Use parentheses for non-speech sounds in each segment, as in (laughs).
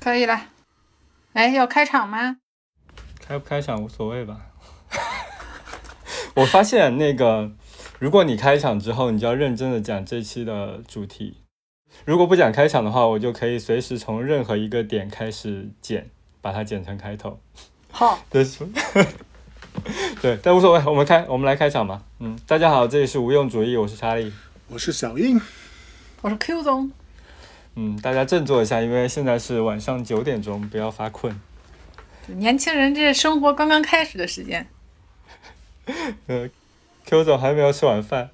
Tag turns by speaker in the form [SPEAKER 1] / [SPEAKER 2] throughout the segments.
[SPEAKER 1] 可以了。哎，要开场吗？
[SPEAKER 2] 开不开场无所谓吧。(laughs) 我发现那个，如果你开场之后，你就要认真的讲这期的主题。如果不讲开场的话，我就可以随时从任何一个点开始剪，把它剪成开头。
[SPEAKER 1] 好，
[SPEAKER 2] 这是，(laughs) 对，但无所谓，我们开，我们来开场吧。嗯，大家好，这里是无用主义，我是查理。
[SPEAKER 3] 我是小英，
[SPEAKER 1] 我是 Q 总。
[SPEAKER 2] 嗯，大家振作一下，因为现在是晚上九点钟，不要发困。
[SPEAKER 1] 年轻人这生活刚刚开始的时间。(laughs)
[SPEAKER 2] 呃，Q 总还没有吃晚饭。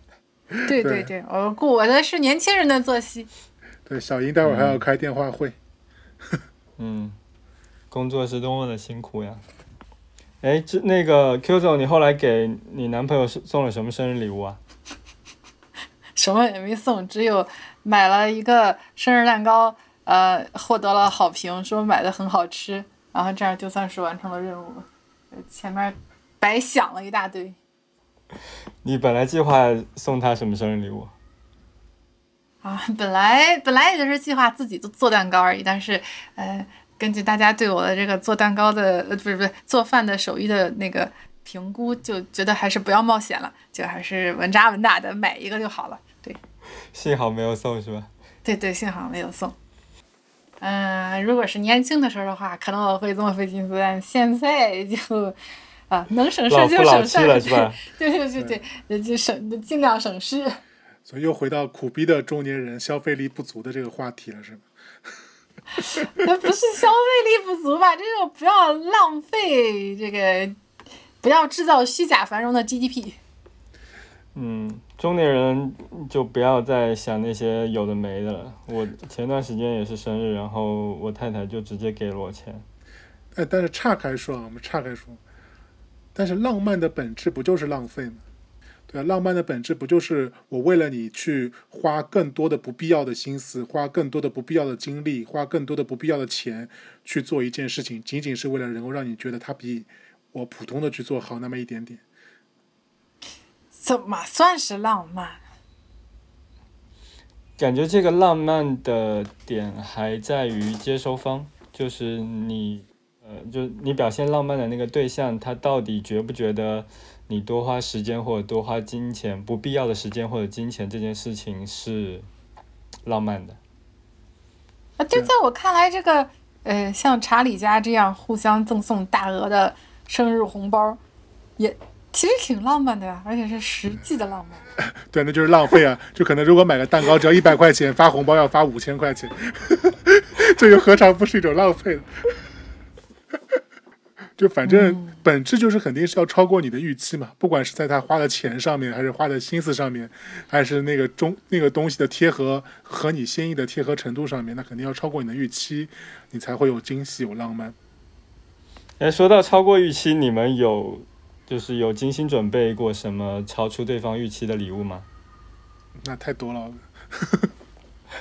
[SPEAKER 3] 对
[SPEAKER 1] 对对对，我过的是年轻人的作息。
[SPEAKER 3] 对，小英待会儿还要开电话会。(laughs)
[SPEAKER 2] 嗯，工作是多么的辛苦呀！哎，这那个 Q 总，你后来给你男朋友送送了什么生日礼物啊？(laughs)
[SPEAKER 1] 什么也没送，只有买了一个生日蛋糕，呃，获得了好评，说买的很好吃，然后这样就算是完成了任务前面白想了一大堆。
[SPEAKER 2] 你本来计划送他什么生日礼物？
[SPEAKER 1] 啊，本来本来也就是计划自己做做蛋糕而已，但是呃，根据大家对我的这个做蛋糕的呃不是不是做饭的手艺的那个评估，就觉得还是不要冒险了，就还是稳扎稳打的买一个就好了。对
[SPEAKER 2] 幸好没有送是吧？
[SPEAKER 1] 对对，幸好没有送。嗯、如果是年轻的时候的话，可能我会这么费心思，但现在就啊，能省事 (laughs) 就省事儿，
[SPEAKER 2] 了是吧？
[SPEAKER 1] 对对对对对，就省尽量省事。
[SPEAKER 3] 所以又回到苦逼的中年人消费力不足的这个话题了，是吗？(laughs)
[SPEAKER 1] 那不是消费力不足吧？这种不要浪费这个，不要制造虚假繁荣的 GDP。
[SPEAKER 2] 嗯，中年人就不要再想那些有的没的了。我前段时间也是生日，然后我太太就直接给了我钱。
[SPEAKER 3] 哎，但是岔开说啊，我们岔开说，但是浪漫的本质不就是浪费吗？对啊，浪漫的本质不就是我为了你去花更多的不必要的心思，花更多的不必要的精力，花更多的不必要的钱去做一件事情，仅仅是为了能够让你觉得它比我普通的去做好那么一点点。
[SPEAKER 1] 怎么算是浪漫？
[SPEAKER 2] 感觉这个浪漫的点还在于接收方，就是你，呃，就你表现浪漫的那个对象，他到底觉不觉得你多花时间或者多花金钱，不必要的时间或者金钱这件事情是浪漫的？
[SPEAKER 1] 啊，就在我看来，这个呃，像查理家这样互相赠送大额的生日红包，也其实挺浪漫的呀，而且是实际的浪漫。(laughs)
[SPEAKER 3] 对，那就是浪费啊！就可能如果买个蛋糕只要一百块钱，发红包要发五千块钱，(laughs) 这又何尝不是一种浪费呢？就反正本质就是肯定是要超过你的预期嘛，不管是在他花的钱上面，还是花的心思上面，还是那个中那个东西的贴合和你心意的贴合程度上面，那肯定要超过你的预期，你才会有惊喜有浪漫。
[SPEAKER 2] 哎，说到超过预期，你们有就是有精心准备过什么超出对方预期的礼物吗？
[SPEAKER 3] 那太多了，(laughs)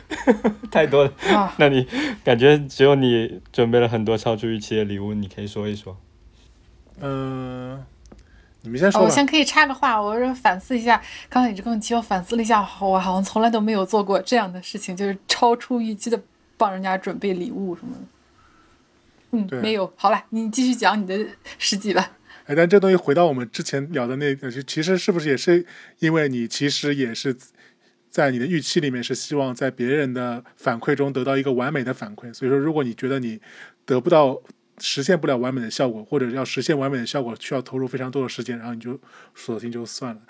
[SPEAKER 3] (laughs)
[SPEAKER 2] 太多了，
[SPEAKER 1] 啊，
[SPEAKER 2] 那你感觉只有你准备了很多超出预期的礼物，你可以说一说。
[SPEAKER 3] 嗯、你们先说。
[SPEAKER 1] 哦我先可以插个话，我是反思一下，刚才你这个问题，我反思了一下，我好像从来都没有做过这样的事情，就是超出预期的帮人家准备礼物什么的。嗯，
[SPEAKER 3] 对
[SPEAKER 1] 没有。好了，你继续讲你的事迹吧。
[SPEAKER 3] 哎，但这东西回到我们之前聊的那个，就其实是不是也是因为你其实也是在你的预期里面是希望在别人的反馈中得到一个完美的反馈，所以说如果你觉得你得不到实现不了完美的效果，或者要实现完美的效果需要投入非常多的时间，然后你就索性就算了。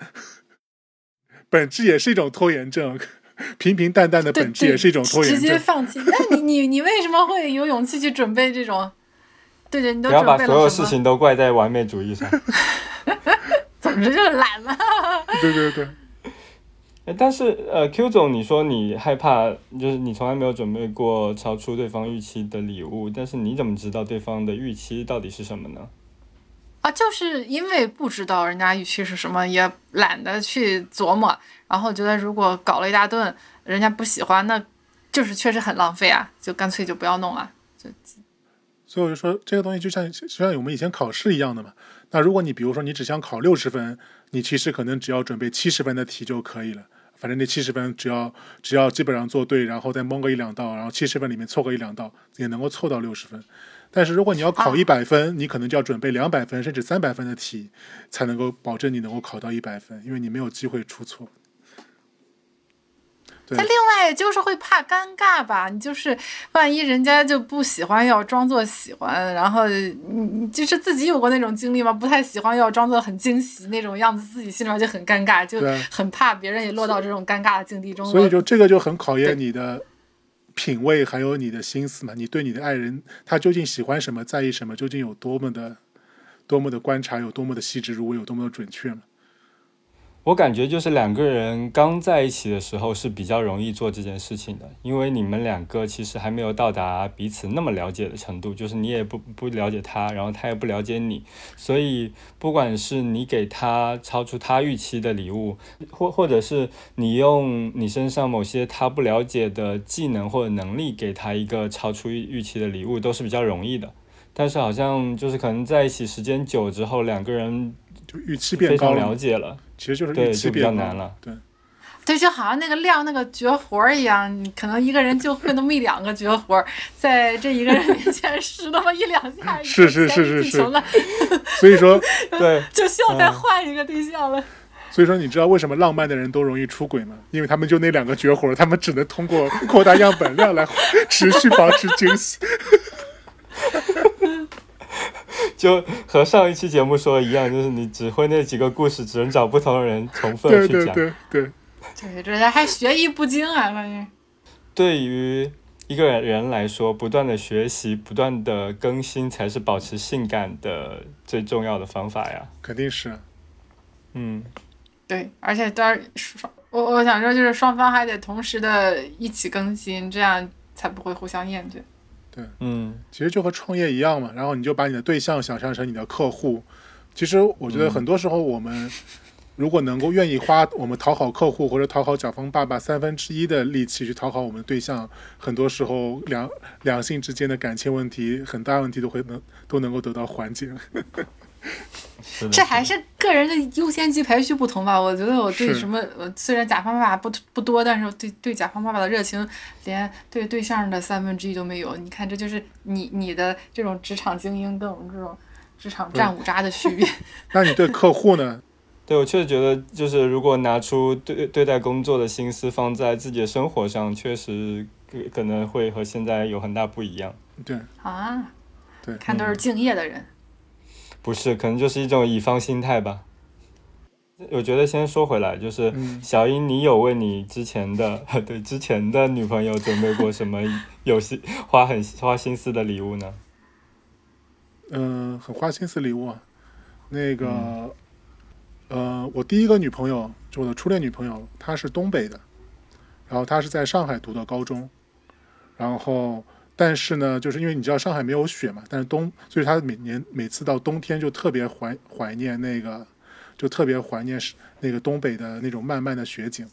[SPEAKER 3] (laughs) 本质也是一种拖延症，(laughs) 平平淡淡的本质也是一种拖延症。
[SPEAKER 1] 接放弃。那你你你为什么会有勇气去准备这种？对对，你都
[SPEAKER 2] 不要把
[SPEAKER 1] 准备
[SPEAKER 2] 所有事？情都怪在完美主义上。(laughs)
[SPEAKER 1] 总之就是懒嘛。
[SPEAKER 3] 对对对，
[SPEAKER 2] 哎，但是呃，Q 总，你说你害怕，就是你从来没有准备过超出对方预期的礼物，但是你怎么知道对方的预期到底是什么呢？
[SPEAKER 1] 啊，就是因为不知道人家预期是什么，也懒得去琢磨，然后觉得如果搞了一大顿，人家不喜欢，那就是确实很浪费啊，就干脆就不要弄了。就
[SPEAKER 3] 所以我就说这个东西就像就像我们以前考试一样的嘛。那如果你比如说你只想考六十分，你其实可能只要准备七十分的题就可以了。反正那七十分只要只要基本上做对，然后再蒙个一两道，然后七十分里面凑个一两道，也能够凑到六十分。但是如果你要考
[SPEAKER 1] 啊
[SPEAKER 3] 一百分，你可能就要准备两百分甚至三百分的题，才能够保证你能够考到一百分，因为你没有机会出错。对
[SPEAKER 1] 他另外就是会怕尴尬吧，你就是万一人家就不喜欢，要装作喜欢，然后你你就是自己有过那种经历吗？不太喜欢要装作很惊喜那种样子，自己心里面就很尴尬，就很怕别人也落到这种尴尬的境地中。
[SPEAKER 3] 所以就这个就很考验你的品味，还有你的心思嘛。你对你的爱人，他究竟喜欢什么，在意什么，究竟有多么的、多么的观察，有多么的细致，如果有多么的准确嘛。
[SPEAKER 2] 我感觉就是两个人刚在一起的时候是比较容易做这件事情的，因为你们两个其实还没有到达彼此那么了解的程度，就是你也不不了解他，然后他也不了解你，所以不管是你给他超出他预期的礼物，或或者是你用你身上某些他不了解的技能或者能力给他一个超出预预期的礼物，都是比较容易的。但是好像就是可能在一起时间久之后，两个人
[SPEAKER 3] 就预期变高了
[SPEAKER 2] 解了。
[SPEAKER 3] 其实就是
[SPEAKER 2] 对
[SPEAKER 3] 预期变高
[SPEAKER 2] 难了。
[SPEAKER 3] 对，
[SPEAKER 1] 对，就好像那个亮那个绝活儿一样，你可能一个人就会那么一两个绝活儿，在这一个人面前 (laughs) 使那么一两下，
[SPEAKER 3] 是是是是是所以说，(laughs)
[SPEAKER 2] 对，
[SPEAKER 1] 就需要再换一个对象了。
[SPEAKER 3] 所以说，你知道为什么浪漫的人都容易出轨吗？因为他们就那两个绝活，他们只能通过扩大样本量来 (laughs) 持续保持惊喜。(laughs)
[SPEAKER 2] 就和上一期节目说的一样，就是你只会那几个故事，只能找不同的人重复的去讲。
[SPEAKER 3] 对对对，
[SPEAKER 1] 对，这还学艺不精啊，关键。
[SPEAKER 2] 对于一个人来说，不断的学习、不断的更新，才是保持性感的最重要的方法呀。
[SPEAKER 3] 肯定是。
[SPEAKER 2] 嗯，
[SPEAKER 1] 对，而且当然双，我我想说就是双方还得同时的一起更新，这样才不会互相厌倦。
[SPEAKER 2] 嗯，
[SPEAKER 3] 其实就和创业一样嘛，然后你就把你的对象想象成你的客户。其实我觉得很多时候我们如果能够愿意花我们讨好客户或者讨好甲方爸爸三分之一的力气去讨好我们的对象，很多时候两两性之间的感情问题很大问题都会能都能够得到缓解。
[SPEAKER 1] 这还是个人的优先级排序不同吧？我觉得我对什么，呃，虽然甲方爸爸不不多，但是我对对甲方爸爸的热情连对对象的三分之一都没有。你看，这就是你你的这种职场精英跟我们这种职场战五渣的区别。(laughs)
[SPEAKER 3] 那你对客户呢？(laughs)
[SPEAKER 2] 对，我确实觉得，就是如果拿出对对待工作的心思放在自己的生活上，确实可可能会和现在有很大不一样。
[SPEAKER 3] 对，
[SPEAKER 1] 啊，
[SPEAKER 3] 对
[SPEAKER 1] 看都是敬业的人。
[SPEAKER 2] 不是，可能就是一种乙方心态吧。我觉得先说回来，就是
[SPEAKER 3] 嗯
[SPEAKER 2] 小英，你有为你之前的 (laughs) 对之前的女朋友准备过什么有心花很花心思的礼物呢？
[SPEAKER 3] 嗯、很花心思礼物啊。那个，呃，我第一个女朋友，就我的初恋女朋友，她是东北的，然后她是在上海读的高中，然后但是呢，就是因为你知道上海没有雪嘛，但是冬，所以他每年每次到冬天就特别怀怀念那个，就特别怀念是那个东北的那种漫漫的雪景，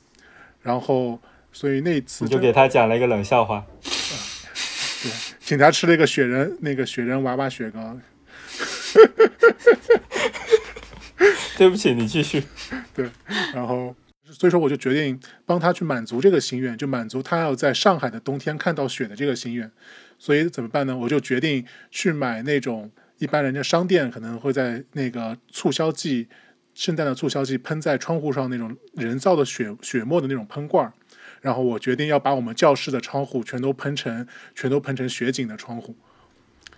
[SPEAKER 3] 然后所以那次
[SPEAKER 2] 就给他讲了一个冷笑话。
[SPEAKER 3] 对请他吃了一个雪人那个雪人娃娃雪糕，(laughs)
[SPEAKER 2] 对不起，你继续。
[SPEAKER 3] 对然后，所以说我就决定帮他去满足这个心愿，就满足他要在上海的冬天看到雪的这个心愿。所以怎么办呢？我就决定去买那种一般人家商店可能会在那个促销季、圣诞的促销季喷在窗户上那种人造的雪雪沫的那种喷罐儿。然后我决定要把我们教室的窗户全都喷成全都喷成雪景的窗户。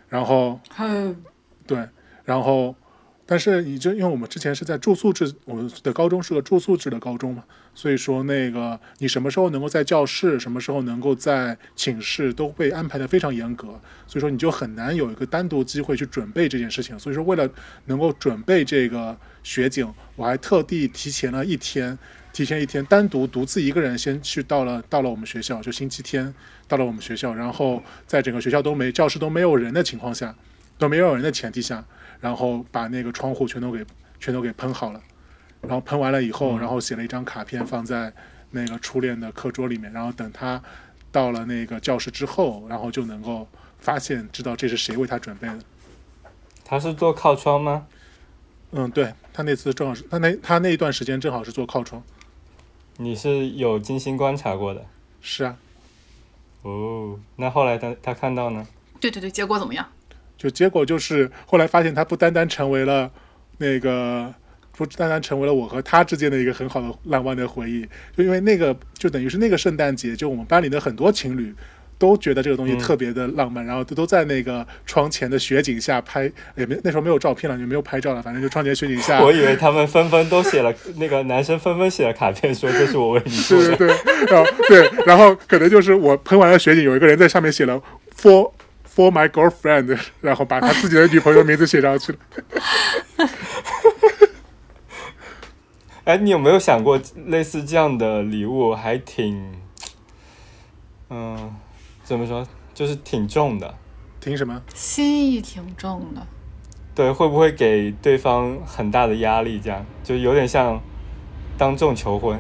[SPEAKER 3] 然后
[SPEAKER 1] 嗯，
[SPEAKER 3] 对，然后，但是你就因为我们之前是在住宿制，我们的高中是个住宿制的高中嘛，所以说那个你什么时候能够在教室，什么时候能够在寝室，都被安排的非常严格，所以说你就很难有一个单独机会去准备这件事情。所以说，为了能够准备这个雪景，我还特地提前了一天。提前一天，单独独自一个人先去到了到了我们学校，就星期天到了我们学校，然后在整个学校都没教室都没有人的情况下，都没有人的前提下，然后把那个窗户全都给全都给喷好了，然后喷完了以后，然后写了一张卡片放在那个初恋的课桌里面，然后等他到了那个教室之后，然后就能够发现知道这是谁为他准备的。
[SPEAKER 2] 他是做靠窗吗？
[SPEAKER 3] 嗯，对他那次正好是他那他那一段时间正好是做靠窗，
[SPEAKER 2] 你是有精心观察过的
[SPEAKER 3] 是啊，
[SPEAKER 2] 哦。那后来他他看到呢？
[SPEAKER 1] 对对对，结果怎么样？
[SPEAKER 3] 就结果就是后来发现他不单单成为了那个。不单单成为了我和他之间的一个很好的浪漫的回忆，就因为那个就等于是那个圣诞节，就我们班里的很多情侣都觉得这个东西
[SPEAKER 2] 嗯
[SPEAKER 3] 特别的浪漫，然后都都在那个窗前的雪景下拍，也没那时候没有照片了，也没有拍照了，反正就窗前雪景下，
[SPEAKER 2] 我以为他们纷纷都写了，那个男生纷纷写了卡片说这是我为你做 (laughs)
[SPEAKER 3] 对对
[SPEAKER 2] 的。
[SPEAKER 3] 对，然后对，然后可能就是我喷完了雪景，有一个人在上面写了 for for my girlfriend，(laughs) 然后把他自己的女朋友名字写上去了。(laughs)
[SPEAKER 2] 哎，你有没有想过类似这样的礼物还挺，嗯，怎么说，就是挺重的。
[SPEAKER 3] 挺什么？
[SPEAKER 1] 心意挺重的。
[SPEAKER 2] 对，会不会给对方很大的压力？这样就有点像当众求婚。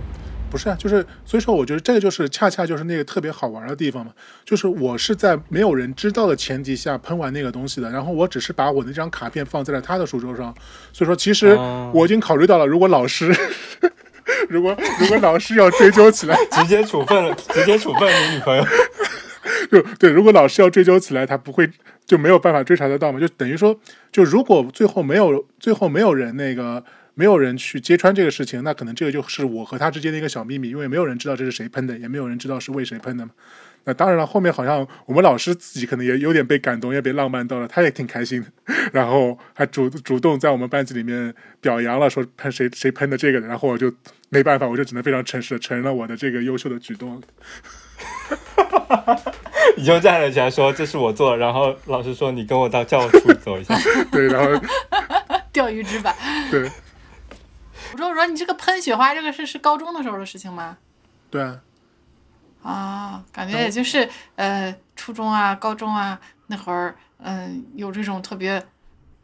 [SPEAKER 3] 不是啊，就是所以说，我觉得这个就是恰恰就是那个特别好玩的地方嘛。就是我是在没有人知道的前提下喷完那个东西的，然后我只是把我那张卡片放在了他的书桌上。所以说，其实
[SPEAKER 2] 哦
[SPEAKER 3] 我已经考虑到了，如果老师，(laughs) 如果如果老师要追究起来，
[SPEAKER 2] 直接处分了，直接处分你女朋友。(laughs)
[SPEAKER 3] 就对，如果老师要追究起来，他不会就没有办法追查得到嘛？就等于说，就如果最后没有最后没有人那个没有人去揭穿这个事情，那可能这个就是我和他之间的一个小秘密，因为没有人知道这是谁喷的，也没有人知道是为谁喷的嘛。那当然了，后面好像我们老师自己可能也有点被感动，也被浪漫到了，他也挺开心的，然后还主主动在我们班级里面表扬了，说喷谁谁喷的这个的，然后我就没办法，我就只能非常诚实的承认了我的这个优秀的举动。(laughs)
[SPEAKER 2] 你就站了起来说这是我做的，然后老师说你跟我到教务处走一下。(laughs)
[SPEAKER 3] 对，然后
[SPEAKER 1] 钓鱼执法。
[SPEAKER 3] 对
[SPEAKER 1] 我说我说你这个喷雪花这个是是高中的时候的事情吗？
[SPEAKER 3] 对啊，
[SPEAKER 1] 啊，感觉也就是呃初中啊、高中啊那会儿，嗯、有这种特别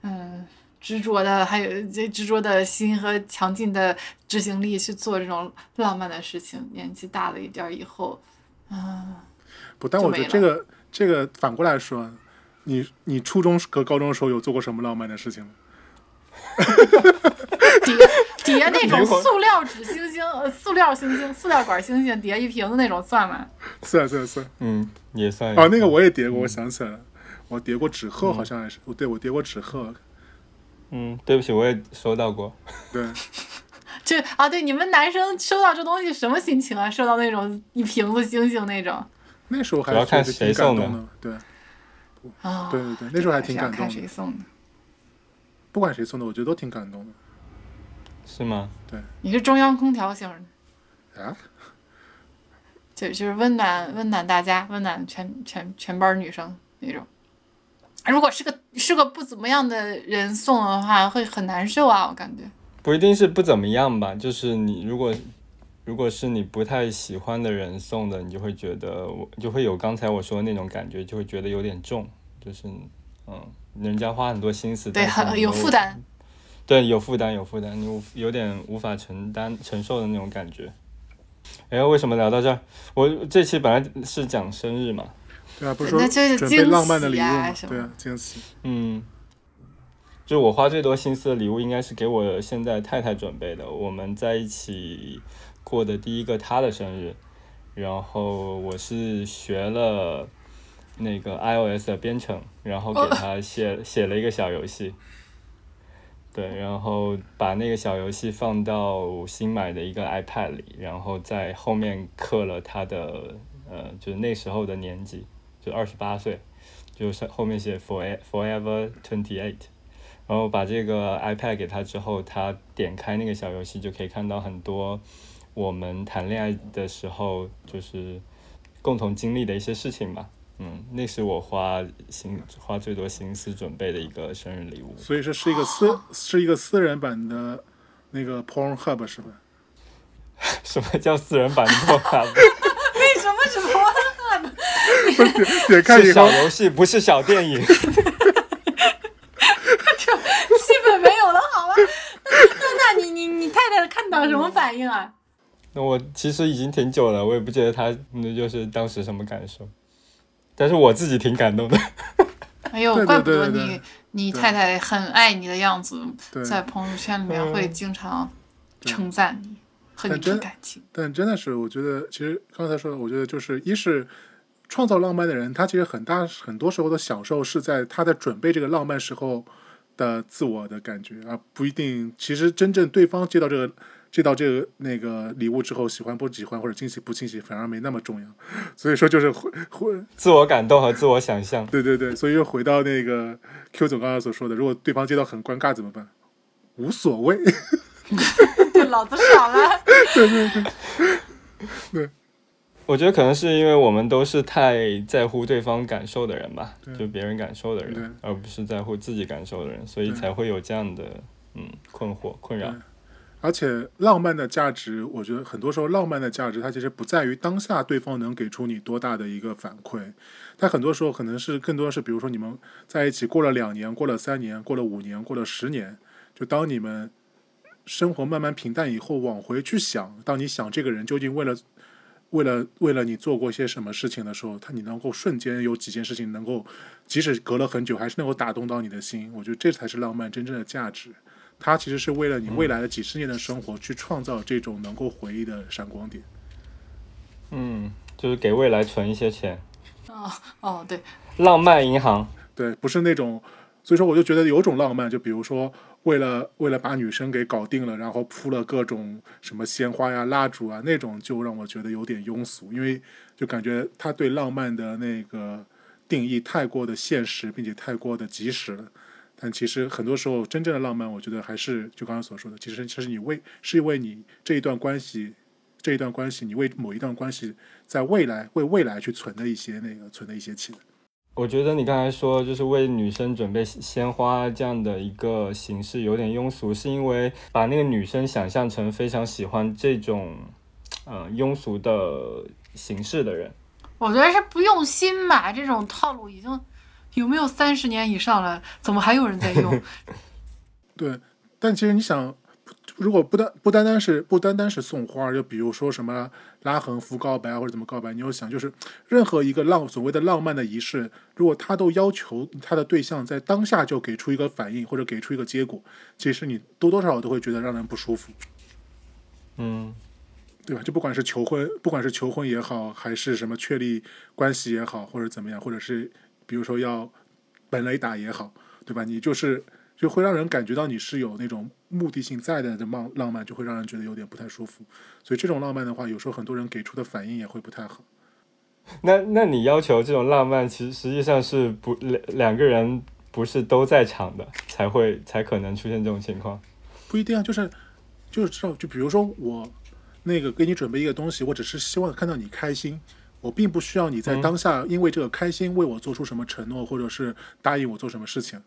[SPEAKER 1] 嗯执着的，还有这执着的心和强劲的执行力去做这种浪漫的事情。年纪大了一点儿以后，嗯、
[SPEAKER 3] 不，但我觉得这个这个反过来说，你你初中和高中的时候有做过什么浪漫的事情吗？(laughs)
[SPEAKER 1] 叠叠那种塑料纸星星、呃塑料星星、塑料管星星叠一瓶的那种算吗？
[SPEAKER 3] 是啊是啊是啊。
[SPEAKER 2] 嗯，也算。
[SPEAKER 3] 哦，那个我也叠过，我想起来了，我叠过纸鹤，好像还是，我对我叠过纸鹤，
[SPEAKER 2] 嗯，对不起，我也收到过。(laughs)
[SPEAKER 3] 对，
[SPEAKER 1] 就啊，对，你们男生收到这东西什么心情啊？收到那种一瓶子星星那种
[SPEAKER 3] 那时候还
[SPEAKER 2] 主要看谁送的
[SPEAKER 3] 感动的，对
[SPEAKER 1] 啊？
[SPEAKER 3] 对对对，那时候还挺感动的，
[SPEAKER 1] 谁送的。
[SPEAKER 3] 不管谁送的，我觉得都挺感动的
[SPEAKER 2] 是吗？
[SPEAKER 1] 对你是中央空调型的，
[SPEAKER 3] 啊。
[SPEAKER 1] 就就是温暖温暖大家，温暖全全全班女生那种。如果是个是个不怎么样的人送的话，会很难受啊，我感觉。
[SPEAKER 2] 不一定是不怎么样吧，就是你如果如果是你不太喜欢的人送的，你就会觉得我就会有刚才我说的那种感觉，就会觉得有点重，就是嗯，人家花很多心思，
[SPEAKER 1] 对，很有负担。
[SPEAKER 2] 对，有负担，有负担，你无有点无法承担承受的那种感觉。哎，为什么聊到这儿？我这期本来是讲生日嘛，
[SPEAKER 3] 对啊，不是说
[SPEAKER 1] 那就是
[SPEAKER 3] 准备浪漫的礼物对啊，惊喜。
[SPEAKER 2] 嗯，就我花最多心思的礼物，应该是给我现在太太准备的。我们在一起过的第一个她的生日，然后我是学了那个 iOS 的编程，然后给她写写了一个小游戏。对，然后把那个小游戏放到新买的一个 iPad 里，然后在后面刻了他的呃，就是那时候的年纪，就二十八岁。就是后面写 for forever twenty eight，然后把这个 iPad 给他之后，他点开那个小游戏就可以看到很多我们谈恋爱的时候就是共同经历的一些事情吧。嗯，那是我花心花最多心思准备的一个生日礼物。
[SPEAKER 3] 所以说是一个私是一个私人版的那个 Pornhub 是吧？(laughs)
[SPEAKER 2] 什么叫私人版的 Pornhub？(laughs)
[SPEAKER 1] 为什么是罗汉呢？
[SPEAKER 3] 点开以
[SPEAKER 2] 是
[SPEAKER 3] 后
[SPEAKER 2] 小，游戏，不是小电影。(laughs)
[SPEAKER 1] 气氛没有了，好吧？那那那你你你太太看到什么反应啊？
[SPEAKER 2] 那我其实已经挺久了，我也不记得她那就是当时什么感受，但是我自己挺感动的。(laughs)
[SPEAKER 1] 哎呦，怪不得
[SPEAKER 3] 对对
[SPEAKER 1] 你你
[SPEAKER 3] 对
[SPEAKER 1] 太太很爱你的样子，在朋友圈里面会经常称赞你。和你
[SPEAKER 3] 但真
[SPEAKER 1] 感情。
[SPEAKER 3] 但真的是，我觉得其实刚才说的，我觉得就是一是创造浪漫的人，他其实很大很多时候的享受是在他在准备这个浪漫时候的自我的感觉，而不一定其实真正对方接到这个接到这个那个礼物之后，喜欢不喜欢或者惊喜不惊喜，反而没那么重要。所以说就是会会
[SPEAKER 2] 自我感动和自我想象。
[SPEAKER 3] 对对对，所以又回到那个 Q 总刚刚所说的，如果对方接到很尴尬怎么办？无所谓。(laughs)
[SPEAKER 1] 对，老子爽了。(laughs)
[SPEAKER 2] 对对对对我觉得可能是因为我们都是太在乎对方感受的人吧，就别人感受的人，而不是在乎自己感受的人，所以才会有这样的嗯困惑困扰。
[SPEAKER 3] 而且浪漫的价值，我觉得很多时候浪漫的价值，它其实不在于当下对方能给出你多大的一个反馈，它很多时候可能是更多的是，比如说你们在一起过了两年，过了三年，过了五年，过了十年，就当你们生活慢慢平淡以后，往回去想，当你想这个人究竟为了为了为了你做过些什么事情的时候，他你能够瞬间有几件事情能够，即使隔了很久，还是能够打动到你的心。我觉得这才是浪漫真正的价值。它其实是为了你未来的几十年的生活去创造这种能够回忆的闪光点。
[SPEAKER 2] 嗯，就是给未来存一些钱，
[SPEAKER 1] 哦哦，对，
[SPEAKER 2] 浪漫银行。
[SPEAKER 3] 对，不是那种，所以说我就觉得有种浪漫，就比如说为了为了把女生给搞定了，然后铺了各种什么鲜花呀、蜡烛啊，那种就让我觉得有点庸俗，因为就感觉他对浪漫的那个定义太过的现实，并且太过的及时了。但其实很多时候，真正的浪漫，我觉得还是就刚刚所说的，其实其实你为是因为你这一段关系，这一段关系，你为某一段关系在未来为未来去存的一些那个存的一些钱。
[SPEAKER 2] 我觉得你刚才说就是为女生准备鲜花这样的一个形式有点庸俗，是因为把那个女生想象成非常喜欢这种，呃，庸俗的形式的人。
[SPEAKER 1] 我觉得是不用心吧，这种套路已经有没有三十年以上了，怎么还有人在用？(laughs)
[SPEAKER 3] 对，但其实你想，如果不单不单单是不单单是送花，就比如说什么拉横幅告白啊或者怎么告白，你要想，就是任何一个浪所谓的浪漫的仪式，如果他都要求他的对象在当下就给出一个反应或者给出一个结果，其实你多多少少都会觉得让人不舒服，
[SPEAKER 2] 嗯，
[SPEAKER 3] 对吧？就不管是求婚，不管是求婚也好，还是什么确立关系也好，或者怎么样，或者是比如说要本雷打也好，对吧？你就是就会让人感觉到你是有那种目的性在的，这浪浪漫就会让人觉得有点不太舒服。所以这种浪漫的话，有时候很多人给出的反应也会不太好。
[SPEAKER 2] 那那你要求这种浪漫，其实实际上是不两两个人不是都在场的，才会才可能出现这种情况。
[SPEAKER 3] 不一定啊，就是就是知道，就比如说我那个给你准备一个东西，我只是希望看到你开心，我并不需要你在
[SPEAKER 2] 嗯
[SPEAKER 3] 当下因为这个开心为我做出什么承诺，或者是答应我做什么事情，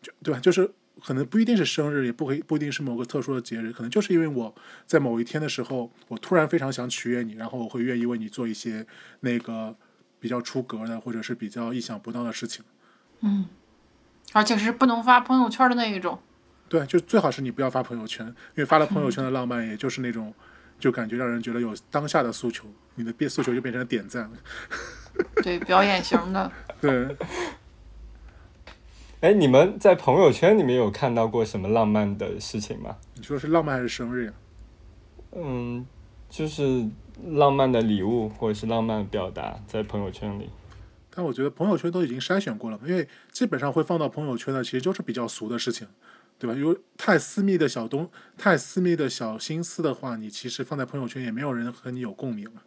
[SPEAKER 3] 就对吧？就是可能不一定是生日，也不会不一定是某个特殊的节日，可能就是因为我在某一天的时候，我突然非常想取悦你，然后我会愿意为你做一些那个比较出格的，或者是比较意想不到的事情。
[SPEAKER 1] 嗯，而且是不能发朋友圈的那一种。
[SPEAKER 3] 对，就最好是你不要发朋友圈，因为发了朋友圈的浪漫，也就是那种，就感觉让人觉得有当下的诉求，你的变诉求就变成了点赞了。
[SPEAKER 1] 对，表演型的。
[SPEAKER 3] 对，
[SPEAKER 2] 哎，你们在朋友圈里面有看到过什么浪漫的事情吗？
[SPEAKER 3] 你说是浪漫还是生日呀？
[SPEAKER 2] 嗯，就是浪漫的礼物或者是浪漫的表达在朋友圈里。
[SPEAKER 3] 但我觉得朋友圈都已经筛选过了，因为基本上会放到朋友圈的，其实就是比较俗的事情，对吧？因为太私密的小东、太私密的小心思的话，你其实放在朋友圈也没有人和你有共鸣了。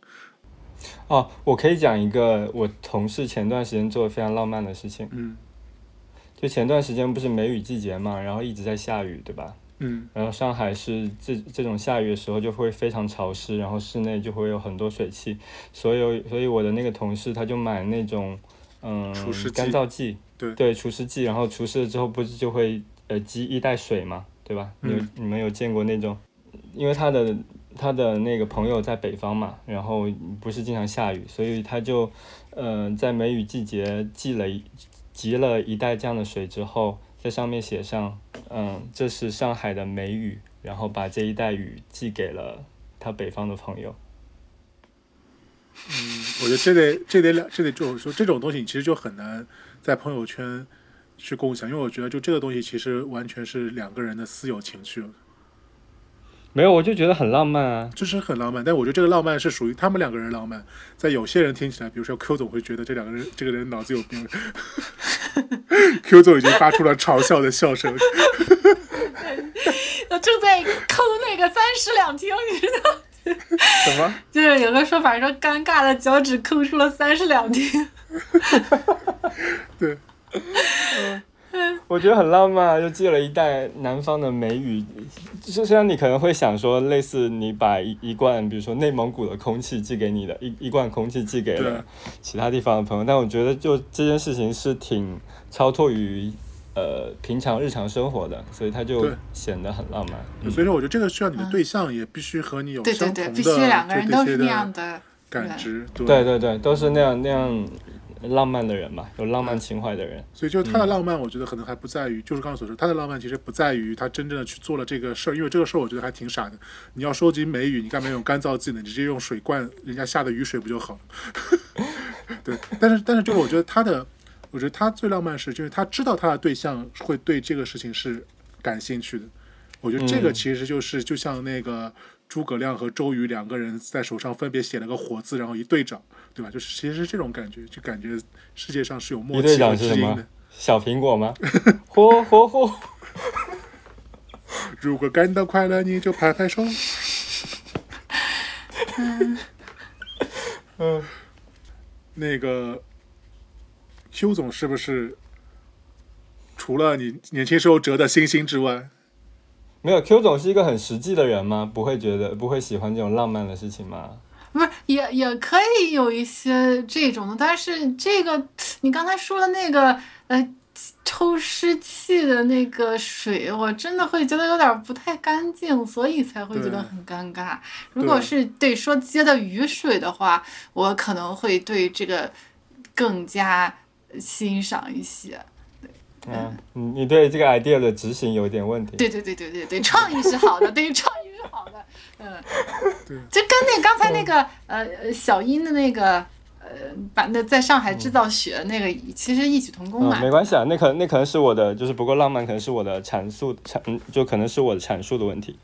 [SPEAKER 2] 哦，我可以讲一个我同事前段时间做的非常浪漫的事情。
[SPEAKER 3] 嗯
[SPEAKER 2] 就前段时间不是梅雨季节嘛，然后一直在下雨，对吧？
[SPEAKER 3] 嗯
[SPEAKER 2] 然后上海是这这种下雨的时候就会非常潮湿，然后室内就会有很多水汽，所以所以我的那个同事他就买那种嗯
[SPEAKER 3] 除湿
[SPEAKER 2] 干燥剂，
[SPEAKER 3] 对
[SPEAKER 2] 对除湿剂，然后除湿了之后不是就会呃积一袋水嘛，对吧？你有
[SPEAKER 3] 嗯
[SPEAKER 2] 你们有见过那种？因为他的他的那个朋友在北方嘛，然后不是经常下雨，所以他就呃在梅雨季节寄了一集了一袋这样的水之后，在上面写上嗯，这是上海的梅雨，然后把这一袋雨寄给了他北方的朋友。
[SPEAKER 3] 嗯我觉得这得这得两这得就是说这种东西，你其实就很难在朋友圈去共享，因为我觉得就这个东西其实完全是两个人的私有情绪了。
[SPEAKER 2] 没有，我就觉得很浪漫啊。
[SPEAKER 3] 就是很浪漫，但我觉得这个浪漫是属于他们两个人浪漫，在有些人听起来，比如说 Q 总会觉得这两个人这个人脑子有病，(laughs) Q 总已经发出了嘲笑的笑声。
[SPEAKER 1] 我正在抠那个三室两厅，你知道？
[SPEAKER 3] 什么？(laughs)
[SPEAKER 1] 就是有个说法说，尴尬的脚趾抠出了三室两厅。(laughs)
[SPEAKER 3] 对，(laughs)
[SPEAKER 2] 我觉得很浪漫啊，就寄了一袋南方的梅雨。就虽然你可能会想说，类似你把一一罐，比如说内蒙古的空气寄给你的，一一罐空气寄给了其他地方的朋友，但我觉得就这件事情是挺超脱于呃平常日常生活的，所以它就显得很浪漫。嗯
[SPEAKER 3] 所以说我觉得这个需要你的对象也必须和你有
[SPEAKER 1] 对对对，
[SPEAKER 3] 相同的
[SPEAKER 1] 必须两个人都是那样的。
[SPEAKER 3] 感知。对
[SPEAKER 2] 对对对，都是那样那样浪漫的人嘛，有浪漫情怀的人。
[SPEAKER 3] 所以就是他的浪漫，我觉得可能还不在于，就是刚刚所说，他的浪漫其实不在于他真正的去做了这个事儿，因为这个事儿我觉得还挺傻的。你要收集梅雨，你干嘛用干燥剂呢？你直接用水灌人家下的雨水不就好了？(laughs) 对，(laughs) 但是但是就是我觉得他的，我觉得他最浪漫是，就是他知道他的对象会对这个事情是感兴趣的。我觉得这个
[SPEAKER 2] 嗯
[SPEAKER 3] 其实就是就像那个诸葛亮和周瑜两个人在手上分别写了个火字，然后一对掌，对吧？就是其实是这种感觉，就感觉世界上是有默契的。？
[SPEAKER 2] 小苹果吗？嚯 (laughs) 嚯嚯！(laughs)
[SPEAKER 3] 如果感到快乐，你就拍拍手。(laughs)
[SPEAKER 2] 嗯，
[SPEAKER 3] 那个 Q 总是不是除了你年轻时候折的星星之外，
[SPEAKER 2] 没有 Q 总是一个很实际的人吗？不会觉得不会喜欢这种浪漫的事情吗？
[SPEAKER 1] 不是，也也可以有一些这种的，但是这个你刚才说的那个呃抽湿器的那个水，我真的会觉得有点不太干净，所以才会觉得很尴尬。如果是对说接的雨水的话，我可能会对这个更加欣赏一些。
[SPEAKER 2] 嗯，你你对这个 idea 的执行有点问题。
[SPEAKER 1] 对对对对对对，创意是好的，对于创意是好的，(laughs) 嗯，
[SPEAKER 3] 对
[SPEAKER 1] 就跟那刚才那个呃呃小英的那个呃把那在上海制造雪那个其实异曲同工嘛
[SPEAKER 2] 嗯，，没关系啊，那可那可能是我的，就是不够浪漫，可能是我的阐述阐，嗯就可能是我的阐述的问题。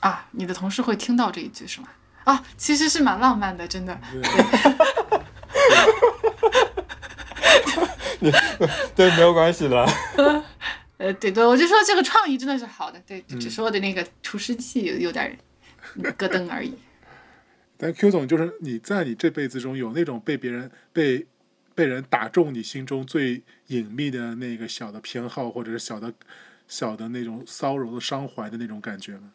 [SPEAKER 1] 啊，你的同事会听到这一句是吗？啊，其实是蛮浪漫的，真的。(laughs) (laughs)
[SPEAKER 2] 对，没有关系的。(laughs)
[SPEAKER 1] 呃，对对，我就说这个创意真的是好的，对，只是我的那个除湿器有有点嗯咯噔而已。(laughs)
[SPEAKER 3] 但 Q 总就是你在你这辈子中有那种被别人被被人打中你心中最隐秘的那个小的偏好，或者是小的小的那种骚扰的伤怀的那种感觉吗？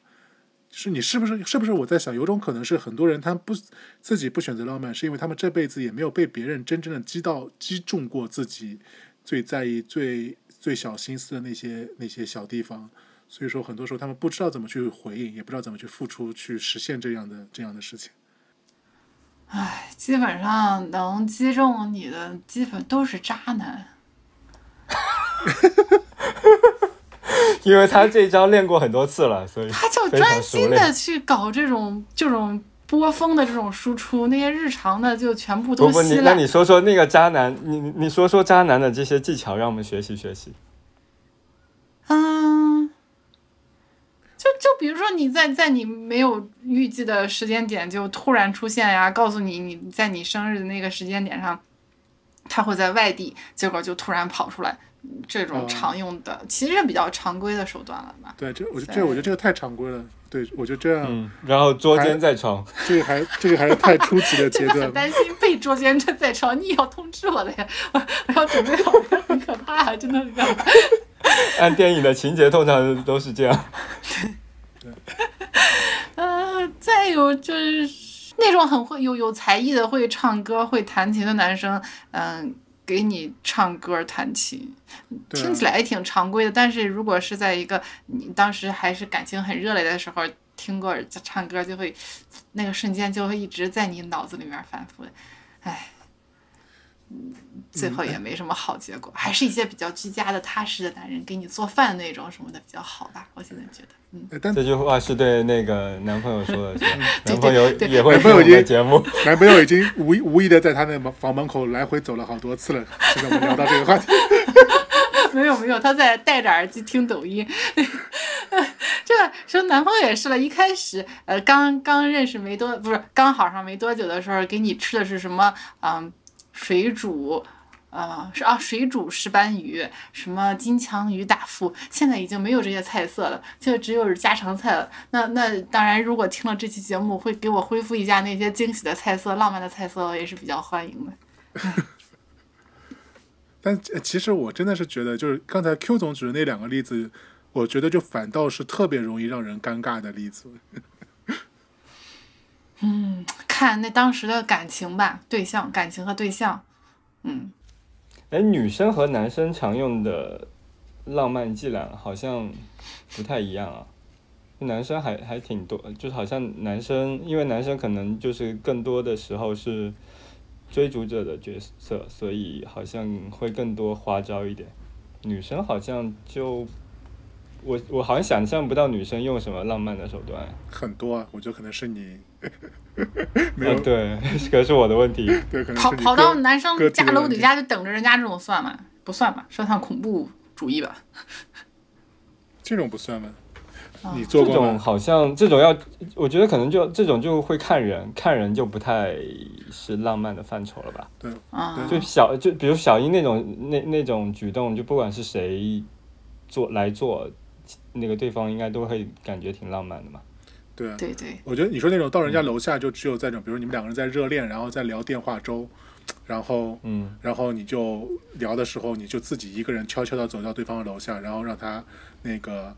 [SPEAKER 3] 是你是不是是不是我在想，有种可能是很多人他不自己不选择浪漫，是因为他们这辈子也没有被别人真正的击到击中过自己最在意、最最小心思的那些那些小地方，所以说很多时候他们不知道怎么去回应，也不知道怎么去付出，去实现这样的这样的事情。
[SPEAKER 1] 唉，基本上能击中你的，基本都是渣男。(laughs)
[SPEAKER 2] 因为他这一招练过很多次了，所以 (laughs)
[SPEAKER 1] 他就专心的。去搞这种这种波峰的这种输出，那些日常的就全部都
[SPEAKER 2] 不不，你那。你说说那个渣男，你你你说说渣男的这些技巧，让我们学习学习。
[SPEAKER 1] 嗯，就就比如说你在在你没有预计的时间点就突然出现呀，告诉你你在你生日的那个时间点上，他会在外地，结果就突然跑出来，这种
[SPEAKER 3] 哦
[SPEAKER 1] 常用的、其实是比较常规的手段了吧？
[SPEAKER 3] 对，这我觉得这我觉得这个太常规了。对，我觉得这样、
[SPEAKER 2] 嗯，然后捉奸在床，
[SPEAKER 3] 这个还这个还是太初级的
[SPEAKER 1] 这 (laughs)
[SPEAKER 3] 阶段了。
[SPEAKER 1] 个很担心被捉奸在床，你也要通知我的呀，我我要准备好，很可怕啊，真的很可怕。(laughs)
[SPEAKER 2] 按电影的情节通常都是这样。
[SPEAKER 1] 对 (laughs) 呃，再有就是那种很会有有才艺的、会唱歌、会弹琴的男生，嗯、给你唱歌弹琴，听起来也挺常规的。但是如果是在一个你当时还是感情很热烈的时候听过唱歌，就会那个瞬间就会一直在你脑子里面反复。唉，嗯最后也没什么好结果，还是一些比较居家的、踏实的男人给你做饭那种什么的比较好吧。我现在觉得，嗯。
[SPEAKER 2] 这句话是对那个男朋友说的，是吧？
[SPEAKER 1] 对
[SPEAKER 2] 男朋友
[SPEAKER 1] 对
[SPEAKER 2] 也会听我们的节目。
[SPEAKER 3] 男朋友已经无意无意的在他那房房门口来回走了好多次了。现在我们聊到这个话题，(laughs)
[SPEAKER 1] 没有没有，他在戴着耳机听抖音。(laughs) 这个说男朋友也是了，一开始呃刚刚认识没多，不是刚好上没多久的时候，给你吃的是什么？嗯，水煮。呃，是啊，水煮石斑鱼，什么金枪鱼打腹，现在已经没有这些菜色了，就只有家常菜了。那那当然，如果听了这期节目，会给我恢复一下那些惊喜的菜色、浪漫的菜色，我也是比较欢迎的。
[SPEAKER 3] 但其实我真的是觉得，就是刚才 Q 总举的那两个例子，我觉得就反倒是特别容易让人尴尬的例子。
[SPEAKER 1] 嗯看那当时的感情吧，对象、感情和对象，嗯。
[SPEAKER 2] 哎，女生和男生常用的浪漫伎俩好像不太一样啊。男生还还挺多，就是好像男生，因为男生可能就是更多的时候是追逐者的角色，所以好像会更多花招一点。女生好像就我我好像想象不到女生用什么浪漫的手段。
[SPEAKER 3] 很多啊，我觉得可能是你 (laughs) 没有、
[SPEAKER 2] 啊，对，可能是我的问题。(laughs)
[SPEAKER 3] 对，可能是
[SPEAKER 1] 跑跑到男生家楼底下就等着人家这种算吗？不算吧，算上恐怖主义吧。(laughs)
[SPEAKER 3] 这种不算吗？
[SPEAKER 1] 啊
[SPEAKER 3] 你做过
[SPEAKER 2] 这种？好像这种要，我觉得可能就这种就会看人，看人就不太是浪漫的范畴了吧。
[SPEAKER 1] 对啊，
[SPEAKER 2] 就小就比如小英那种那那种举动，就不管是谁做来做，那个对方应该都会感觉挺浪漫的嘛。
[SPEAKER 3] 对啊，
[SPEAKER 1] 对对，
[SPEAKER 3] 我觉得你说那种到人家楼下就只有在这种，比如你们两个人在热恋，然后在聊电话粥，然后
[SPEAKER 2] 嗯，
[SPEAKER 3] 然后你就聊的时候，你就自己一个人悄悄的走到对方的楼下，然后让他那个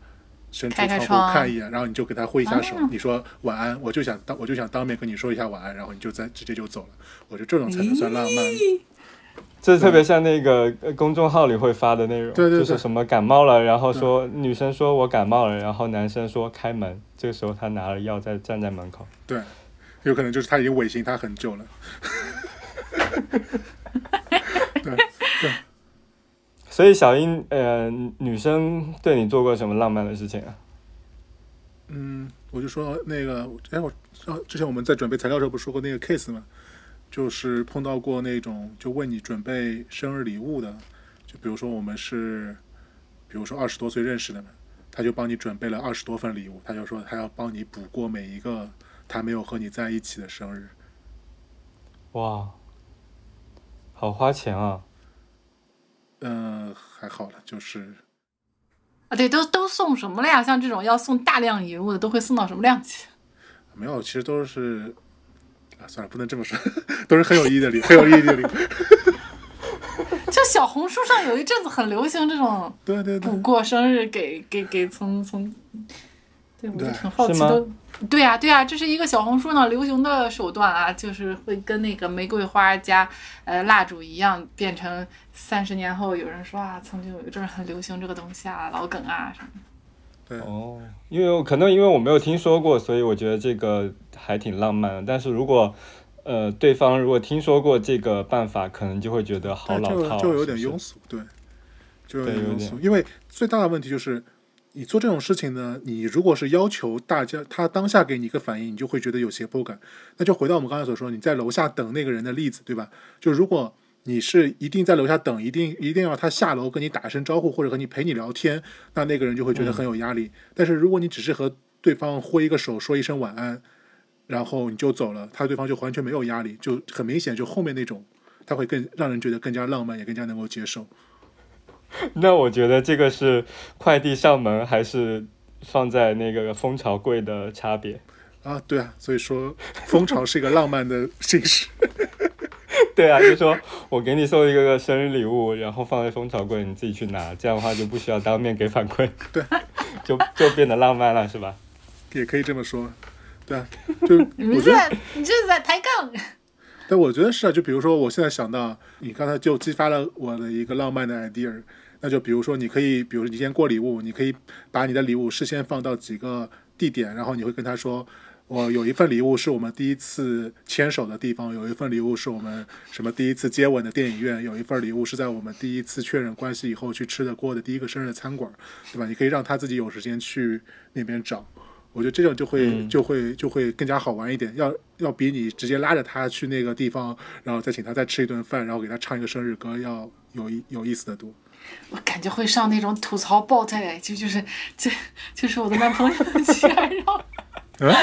[SPEAKER 3] 伸出窗户看一眼，然后你就给他挥一下手，
[SPEAKER 1] 啊
[SPEAKER 3] 你说晚安，我就想当我就想当面跟你说一下晚安，然后你就在直接就走了。我觉得这种才能算浪漫。
[SPEAKER 2] 这特别像那个呃公众号里会发的内容，
[SPEAKER 3] 对对对
[SPEAKER 2] 就是什么感冒了，然后说女生说我感冒了，然后男生说开门，这个时候他拿了药在站在门口。
[SPEAKER 3] 对，有可能就是他已经违心他很久了。(laughs) 对对，
[SPEAKER 2] 所以小英，呃，女生对你做过什么浪漫的事情啊？
[SPEAKER 3] 嗯，我就说那个，哎，我啊，之前我们在准备材料的时候不是说过那个 case 吗？就是碰到过那种就为你准备生日礼物的，就比如说我们是，比如说二十多岁认识的嘛，他就帮你准备了二十多份礼物，他就说他要帮你补过每一个他没有和你在一起的生日。
[SPEAKER 2] 哇，好花钱啊！
[SPEAKER 3] 嗯、还好了，就是
[SPEAKER 1] 啊对，都都送什么了呀？像这种要送大量礼物的，都会送到什么量级？
[SPEAKER 3] 没有，其实都是啊，算了，不能这么说，都是很有意义的礼，很有意义的礼物。(laughs)
[SPEAKER 1] 就小红书上有一阵子很流行这种
[SPEAKER 3] 对对对
[SPEAKER 1] 补，过生日给给给从从，对我就挺好奇的。对呀、对呀、这是一个小红书上流行的手段啊，就是会跟那个玫瑰花加呃蜡烛一样，变成三十年后有人说啊，曾经有一阵儿很流行这个东西啊，老梗啊什么的。
[SPEAKER 3] 对
[SPEAKER 2] 哦，因为我可能因为我没有听说过，所以我觉得这个还挺浪漫的。但是如果呃对方如果听说过这个办法，可能就会觉得好
[SPEAKER 3] 但
[SPEAKER 2] 老套啊，
[SPEAKER 3] 就就有点庸俗，对，就有
[SPEAKER 2] 点
[SPEAKER 3] 点庸俗。因为最大的问题就是，你做这种事情呢，你如果是要求大家他当下给你一个反应，你就会觉得有胁迫感。那就回到我们刚才所说，你在楼下等那个人的例子，对吧？就如果你是一定在楼下等，一定一定要他下楼跟你打声招呼，或者和你陪你聊天，那那个人就会觉得很有压力。但是如果你只是和对方挥一个手，说一声晚安，然后你就走了，他对方就完全没有压力，就很明显，就后面那种他会更让人觉得更加浪漫，也更加能够接受。(laughs)
[SPEAKER 2] 那我觉得这个是快递上门还是放在那个蜂巢柜的差别。
[SPEAKER 3] 啊，对啊，所以说蜂巢是一个浪漫的形式。(laughs)
[SPEAKER 2] 对啊，就说我给你送一个生日礼物，然后放在蜂巢柜，你自己去拿，这样的话就不需要当面给反馈，
[SPEAKER 3] 对，(laughs)
[SPEAKER 2] 就就变得浪漫了，是吧？
[SPEAKER 3] 也可以这么说，对啊，(laughs) 就
[SPEAKER 1] 你
[SPEAKER 3] 我觉得，
[SPEAKER 1] 这在你这是在抬杠。
[SPEAKER 3] 但我觉得是啊，就比如说我现在想到，你刚才就激发了我的一个浪漫的 idea，那就比如说你可以，比如你先过礼物，你可以把你的礼物事先放到几个地点，然后你会跟他说。我有一份礼物是我们第一次牵手的地方，有一份礼物是我们什么第一次接吻的电影院，有一份礼物是在我们第一次确认关系以后去吃的过的第一个生日餐馆，对吧？你可以让他自己有时间去那边找，我觉得这种就会、
[SPEAKER 2] 嗯
[SPEAKER 3] 就会就会更加好玩一点，要要比你直接拉着他去那个地方，然后再请他再吃一顿饭，然后给他唱一个生日歌要有意有意思的多。
[SPEAKER 1] 我感觉会上那种吐槽 bot 哎，就就是这就是我的男朋友居然嗯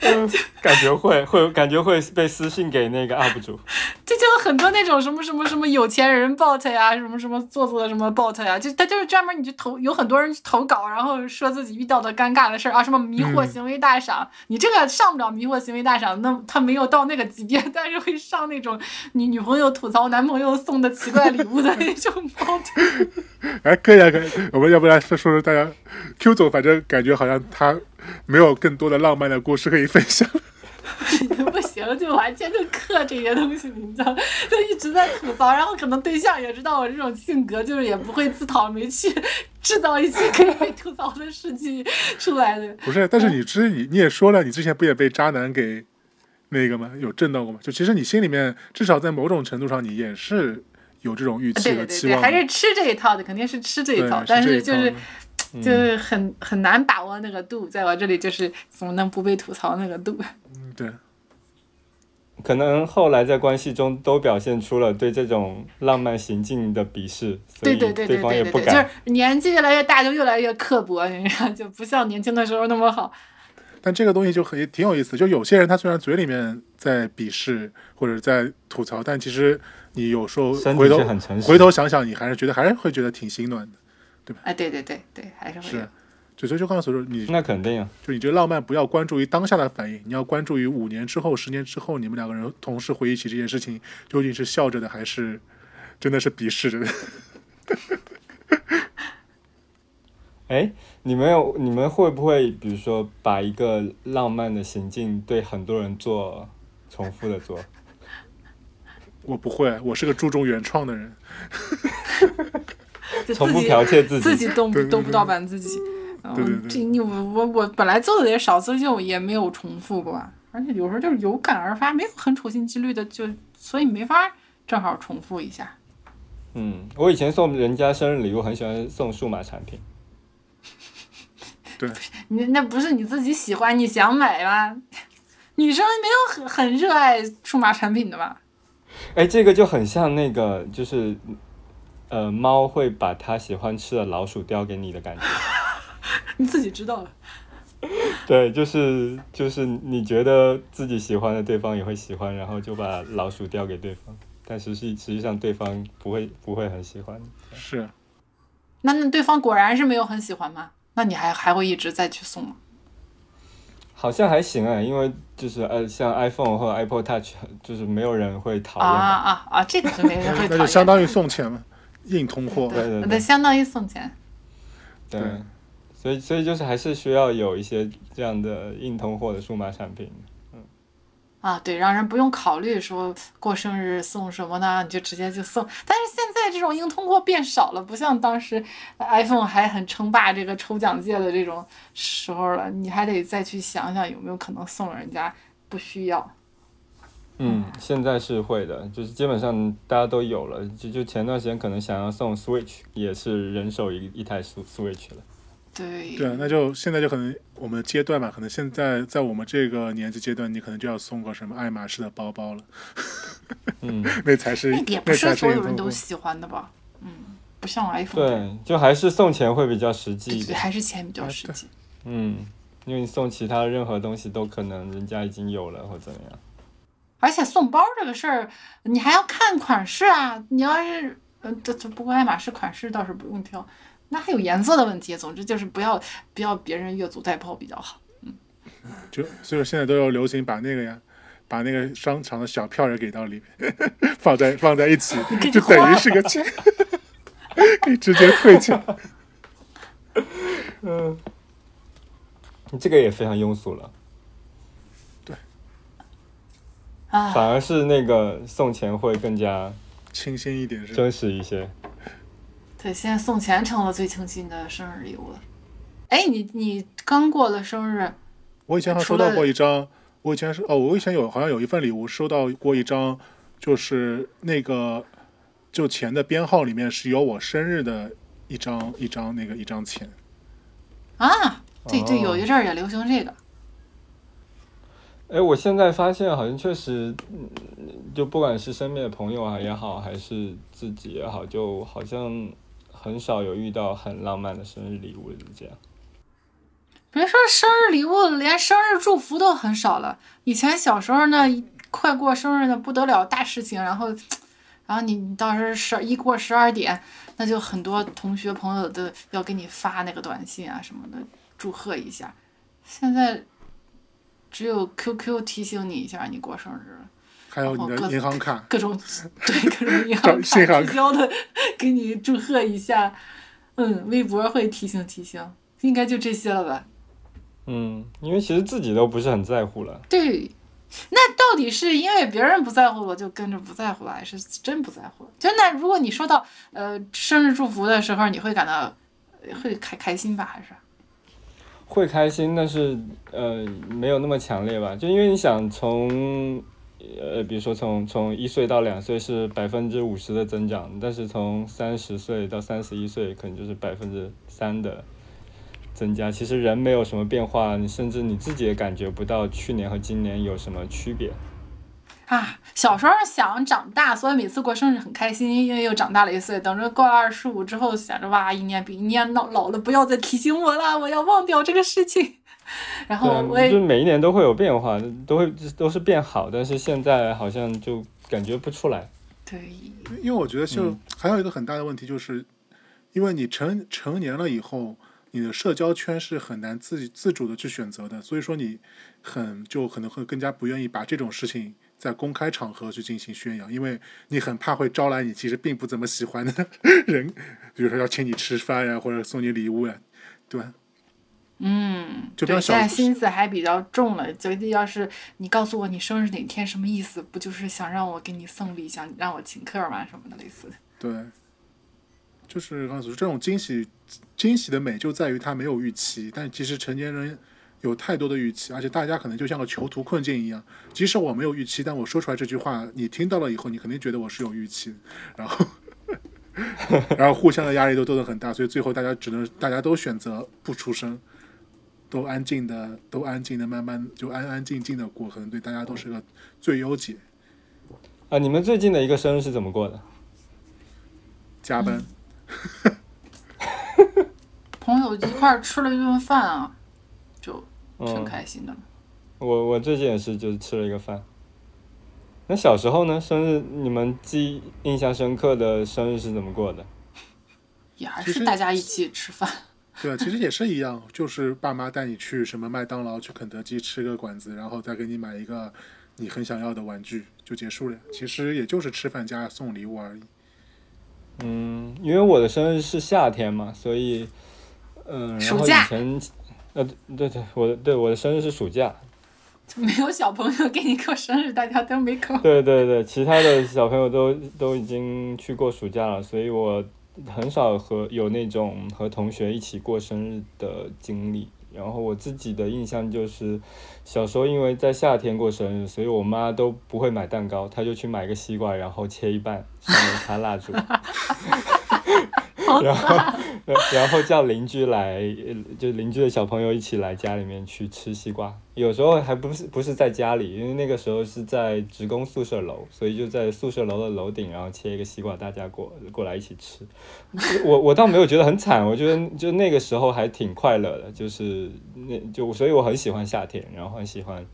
[SPEAKER 1] (laughs)
[SPEAKER 2] 感觉会会感觉会被私信给那个 UP 主。
[SPEAKER 1] 这就有很多那种什么什么什么有钱人 bot 呀，什么什么做作的什么 bot 呀，就他就是专门你去投，有很多人去投稿，然后说自己遇到的尴尬的事儿啊，什么迷惑行为大赏，你这个上不了迷惑行为大赏，那他没有到那个级别，但是会上那种你女朋友吐槽男朋友送的奇怪礼物的那种 bot。(laughs)
[SPEAKER 3] 哎，可以啊，可以。我们要不然说说大家，Q 总，反正感觉好像他没有更多的浪漫的故事可以分享。
[SPEAKER 1] 不行，就完全就克这些东西，你知道，就一直在吐槽，然后可能对象也知道我这种性格，就是也不会自讨没趣，制造一些可以被吐槽的事情出来的。
[SPEAKER 3] 不是，但是你之你你也说了，你之前不也被渣男给那个吗？有震到过吗？就其实你心里面至少在某种程度上，你也是有这种预期和期望的。
[SPEAKER 1] 还是吃这一套的，肯定是吃这一套，但
[SPEAKER 3] 是
[SPEAKER 1] 就是。就是很很难把握那个度，在我这里就是怎么能不被吐槽那个度。
[SPEAKER 3] 嗯对，
[SPEAKER 2] 可能后来在关系中都表现出了对这种浪漫行径的鄙视，所以
[SPEAKER 1] 对对对对
[SPEAKER 2] 方也
[SPEAKER 1] 对对对，就。是年纪越来越大，就越来越刻薄，你知道，就不像年轻的时候那么好。
[SPEAKER 3] 但这个东西就很也挺有意思。就有些人他虽然嘴里面在鄙视或者在吐槽，但其实你有时候回头回头想想，你还是觉得还是会觉得挺心暖的。
[SPEAKER 1] 对吧哎，对对对对，还是会
[SPEAKER 3] 是，就所以就刚才所说，你
[SPEAKER 2] 那肯定啊，
[SPEAKER 3] 就你这个浪漫不要关注于当下的反应，你要关注于五年之后、十年之后，你们两个人同时回忆起这件事情，究竟是笑着的还是真的是鄙视着的？(laughs)
[SPEAKER 2] 哎，你们有你们会不会比如说把一个浪漫的行径对很多人做重复的做？
[SPEAKER 3] 我不会，我是个注重原创的人。
[SPEAKER 1] 就
[SPEAKER 2] 重复
[SPEAKER 1] 自己
[SPEAKER 2] 剽窃自己
[SPEAKER 1] 自己动
[SPEAKER 3] 对对对
[SPEAKER 1] 动不盗版自己。嗯，
[SPEAKER 3] 对对对
[SPEAKER 1] 这你我我我本来做的也少，所以就也没有重复过，而且有时候就是有感而发，没有很处心积虑的，就所以没法正好重复一下。
[SPEAKER 2] 嗯，我以前送人家生日礼物很喜欢送数码产品，(laughs)
[SPEAKER 3] 对，(laughs)
[SPEAKER 1] 你那不是你自己喜欢，你想买吗？女生没有很很热爱数码产品的吧？
[SPEAKER 2] 哎，这个就很像那个就是。呃，猫会把它喜欢吃的老鼠叼给你的感觉。(laughs)
[SPEAKER 1] 你自己知道了。(laughs)
[SPEAKER 2] 对，就是就是你觉得自己喜欢的，对方也会喜欢，然后就把老鼠叼给对方，但实际实际上对方不会不会很喜欢。
[SPEAKER 3] 是，
[SPEAKER 1] 那那对方果然是没有很喜欢吗？那你还还会一直再去送吗？
[SPEAKER 2] 好像还行哎，因为就是呃，像 iPhone 或者 Apple Touch，就是没有人会讨
[SPEAKER 1] 啊
[SPEAKER 2] 厌啊。
[SPEAKER 1] 啊啊！这个是没人会讨厌。
[SPEAKER 3] 那就相当于送钱嘛，硬通货。
[SPEAKER 2] 对对对
[SPEAKER 1] 对，相当于送钱。
[SPEAKER 2] 对
[SPEAKER 3] 对，
[SPEAKER 2] 所以所以就是还是需要有一些这样的硬通货的数码产品。
[SPEAKER 1] 啊，对，让人不用考虑说过生日送什么呢，你就直接就送。但是现在这种硬通货变少了，不像当时 iPhone 还很称霸这个抽奖界的这种时候了，你还得再去想想有没有可能送人家不需要。
[SPEAKER 2] 嗯，现在是会的，就是基本上大家都有了。就就前段时间可能想要送 Switch，也是人手一一台 Sw- Switch 了。
[SPEAKER 1] 对，
[SPEAKER 3] 对啊，那就现在就可能我们的阶段吧，可能现在在我们这个年纪阶段，你可能就要送个什么爱马仕的包包了，
[SPEAKER 2] 嗯，(laughs)
[SPEAKER 3] 那才是
[SPEAKER 1] 那也不是所有人。都喜欢的吧？嗯，不像 iPhone，
[SPEAKER 2] 对，就还是送钱会比较实际
[SPEAKER 1] 对对，
[SPEAKER 2] 一点。
[SPEAKER 1] 还是钱比较实际。
[SPEAKER 2] 嗯，因为你送其他任何东西都可能人家已经有了或怎么样。
[SPEAKER 1] 而且送包这个事儿，你还要看款式啊。你要是，呃，这这不过爱马仕款式倒是不用挑，那还有颜色的问题。总之就是不要不要别人越俎代庖比较好。
[SPEAKER 3] 嗯就所以说现在都有流行把那个呀，把那个商场的小票也给到里面，(laughs) 放在放在一起，就等于是个钱，(laughs) 可以直接退钱。(laughs)
[SPEAKER 2] 嗯，你这个也非常庸俗了，
[SPEAKER 1] 啊，
[SPEAKER 2] 反而是那个送钱会更加
[SPEAKER 3] 清新一点是？
[SPEAKER 2] 真实一些。
[SPEAKER 1] 对，现在送钱成了最清新的生日礼物了。哎，你你刚过了生日，
[SPEAKER 3] 我以前还收到过一张，我以前是哦，我以前有好像有一份礼物收到过一张，就是那个就钱的编号里面是有我生日的一张一张那个一张钱。
[SPEAKER 1] 啊，对对，
[SPEAKER 2] 哦
[SPEAKER 1] 有一阵儿也流行这个。
[SPEAKER 2] 哎，我现在发现好像确实，嗯就不管是身边的朋友啊也好，还是自己也好，就好像很少有遇到很浪漫的生日礼物这样。
[SPEAKER 1] 别说生日礼物，连生日祝福都很少了。以前小时候呢，快过生日呢不得了，大事情，然后，(tsk) 然后你你到时十一过十二点，那就很多同学朋友都要给你发那个短信啊什么的，祝贺一下。现在只有 QQ 提醒你一下你过生日了，
[SPEAKER 3] 还有你的银行卡，
[SPEAKER 1] 各种对各种银行
[SPEAKER 3] 信
[SPEAKER 1] 卡
[SPEAKER 3] 行
[SPEAKER 1] 提交的给你祝贺一下。嗯，微博会提醒提醒，应该就这些了吧。
[SPEAKER 2] 嗯，因为其实自己都不是很在乎了。
[SPEAKER 1] 对，那到底是因为别人不在乎我就跟着不在乎了，还是真不在乎？就那如果你收到呃生日祝福的时候，你会感到呃会开开心吧？还是？
[SPEAKER 2] 会开心，但是呃没有那么强烈吧，就因为你想从呃比如说从从一岁到两岁是百分之五十的增长，但是从三十岁到三十一岁可能就是百分之三的增加。其实人没有什么变化，你甚至你自己也感觉不到去年和今年有什么区别。
[SPEAKER 1] 啊，小时候想长大，所以每次过生日很开心，因为又长大了一岁。等着过了二十五之后，想着哇，一年比一年老老了，不要再提醒我了，我要忘掉这个事情。(laughs) 然后我
[SPEAKER 2] 就是每一年都会有变化，都会都是变好，但是现在好像就感觉不出来。
[SPEAKER 1] 对，
[SPEAKER 3] 因为我觉得就
[SPEAKER 2] 嗯
[SPEAKER 3] 还有一个很大的问题，就是因为你成成年了以后，你的社交圈是很难自己自主的去选择的，所以说你很就可能会更加不愿意把这种事情在公开场合去进行宣扬，因为你很怕会招来你其实并不怎么喜欢的 (laughs) 人，比如说要请你吃饭呀，或者送你礼物呀，对吧？
[SPEAKER 1] 嗯，
[SPEAKER 3] 就比较小
[SPEAKER 1] 现在心思还比较重了。觉得要是你告诉我你生日哪天什么意思，不就是想让我给你送礼，想让我请客吗？什么的类似的。
[SPEAKER 3] 对，就是告诉这种惊喜，惊喜的美就在于它没有预期，但其实成年人有太多的预期，而且大家可能就像个囚徒困境一样，即使我没有预期，但我说出来这句话，你听到了以后，你肯定觉得我是有预期的，然后。(laughs) 然后互相的压力都都得很大，所以最后大家只能大家都选择不出声，都安静的都安静的慢慢就安安静静的过，可能对大家都是个最优解。
[SPEAKER 2] 啊，你们最近的一个生日是怎么过的？
[SPEAKER 3] 加班，
[SPEAKER 1] 朋友一块儿吃了一顿饭啊，就挺
[SPEAKER 2] 嗯，
[SPEAKER 1] 开心的。
[SPEAKER 2] 我我最近也是，就是吃了一个饭。那小时候呢？生日你们记印象深刻的生日是怎么过的？
[SPEAKER 1] 也还是大家一起吃饭。
[SPEAKER 3] 对啊，其实也是一样，就是爸妈带你去什么麦当劳、去肯德基吃个馆子，然后再给你买一个你很想要的玩具，就结束了。其实也就是吃饭加送礼物而已。
[SPEAKER 2] 嗯，因为我的生日是夏天嘛，所以，嗯，然后以
[SPEAKER 1] 暑假
[SPEAKER 2] 前，呃，对对，我的对我的生日是暑假，(laughs)
[SPEAKER 1] 没有小朋友给你过生日，大家都没过。
[SPEAKER 2] 对对对，其他的小朋友都都已经去过暑假了，所以我很少和有那种和同学一起过生日的经历。然后我自己的印象就是，小时候因为在夏天过生日，所以我妈都不会买蛋糕，她就去买个西瓜，然后切一半，上面插蜡烛，(laughs) 然后 (laughs) 然后叫邻居来，呃就邻居的小朋友一起来家里面去吃西瓜。有时候还不是不是在家里，因为那个时候是在职工宿舍楼，所以就在宿舍楼的楼顶，然后切一个西瓜，大家过过来一起吃。我我倒没有觉得很惨，我觉得就那个时候还挺快乐的，就是那就所以我很喜欢夏天，然后很喜欢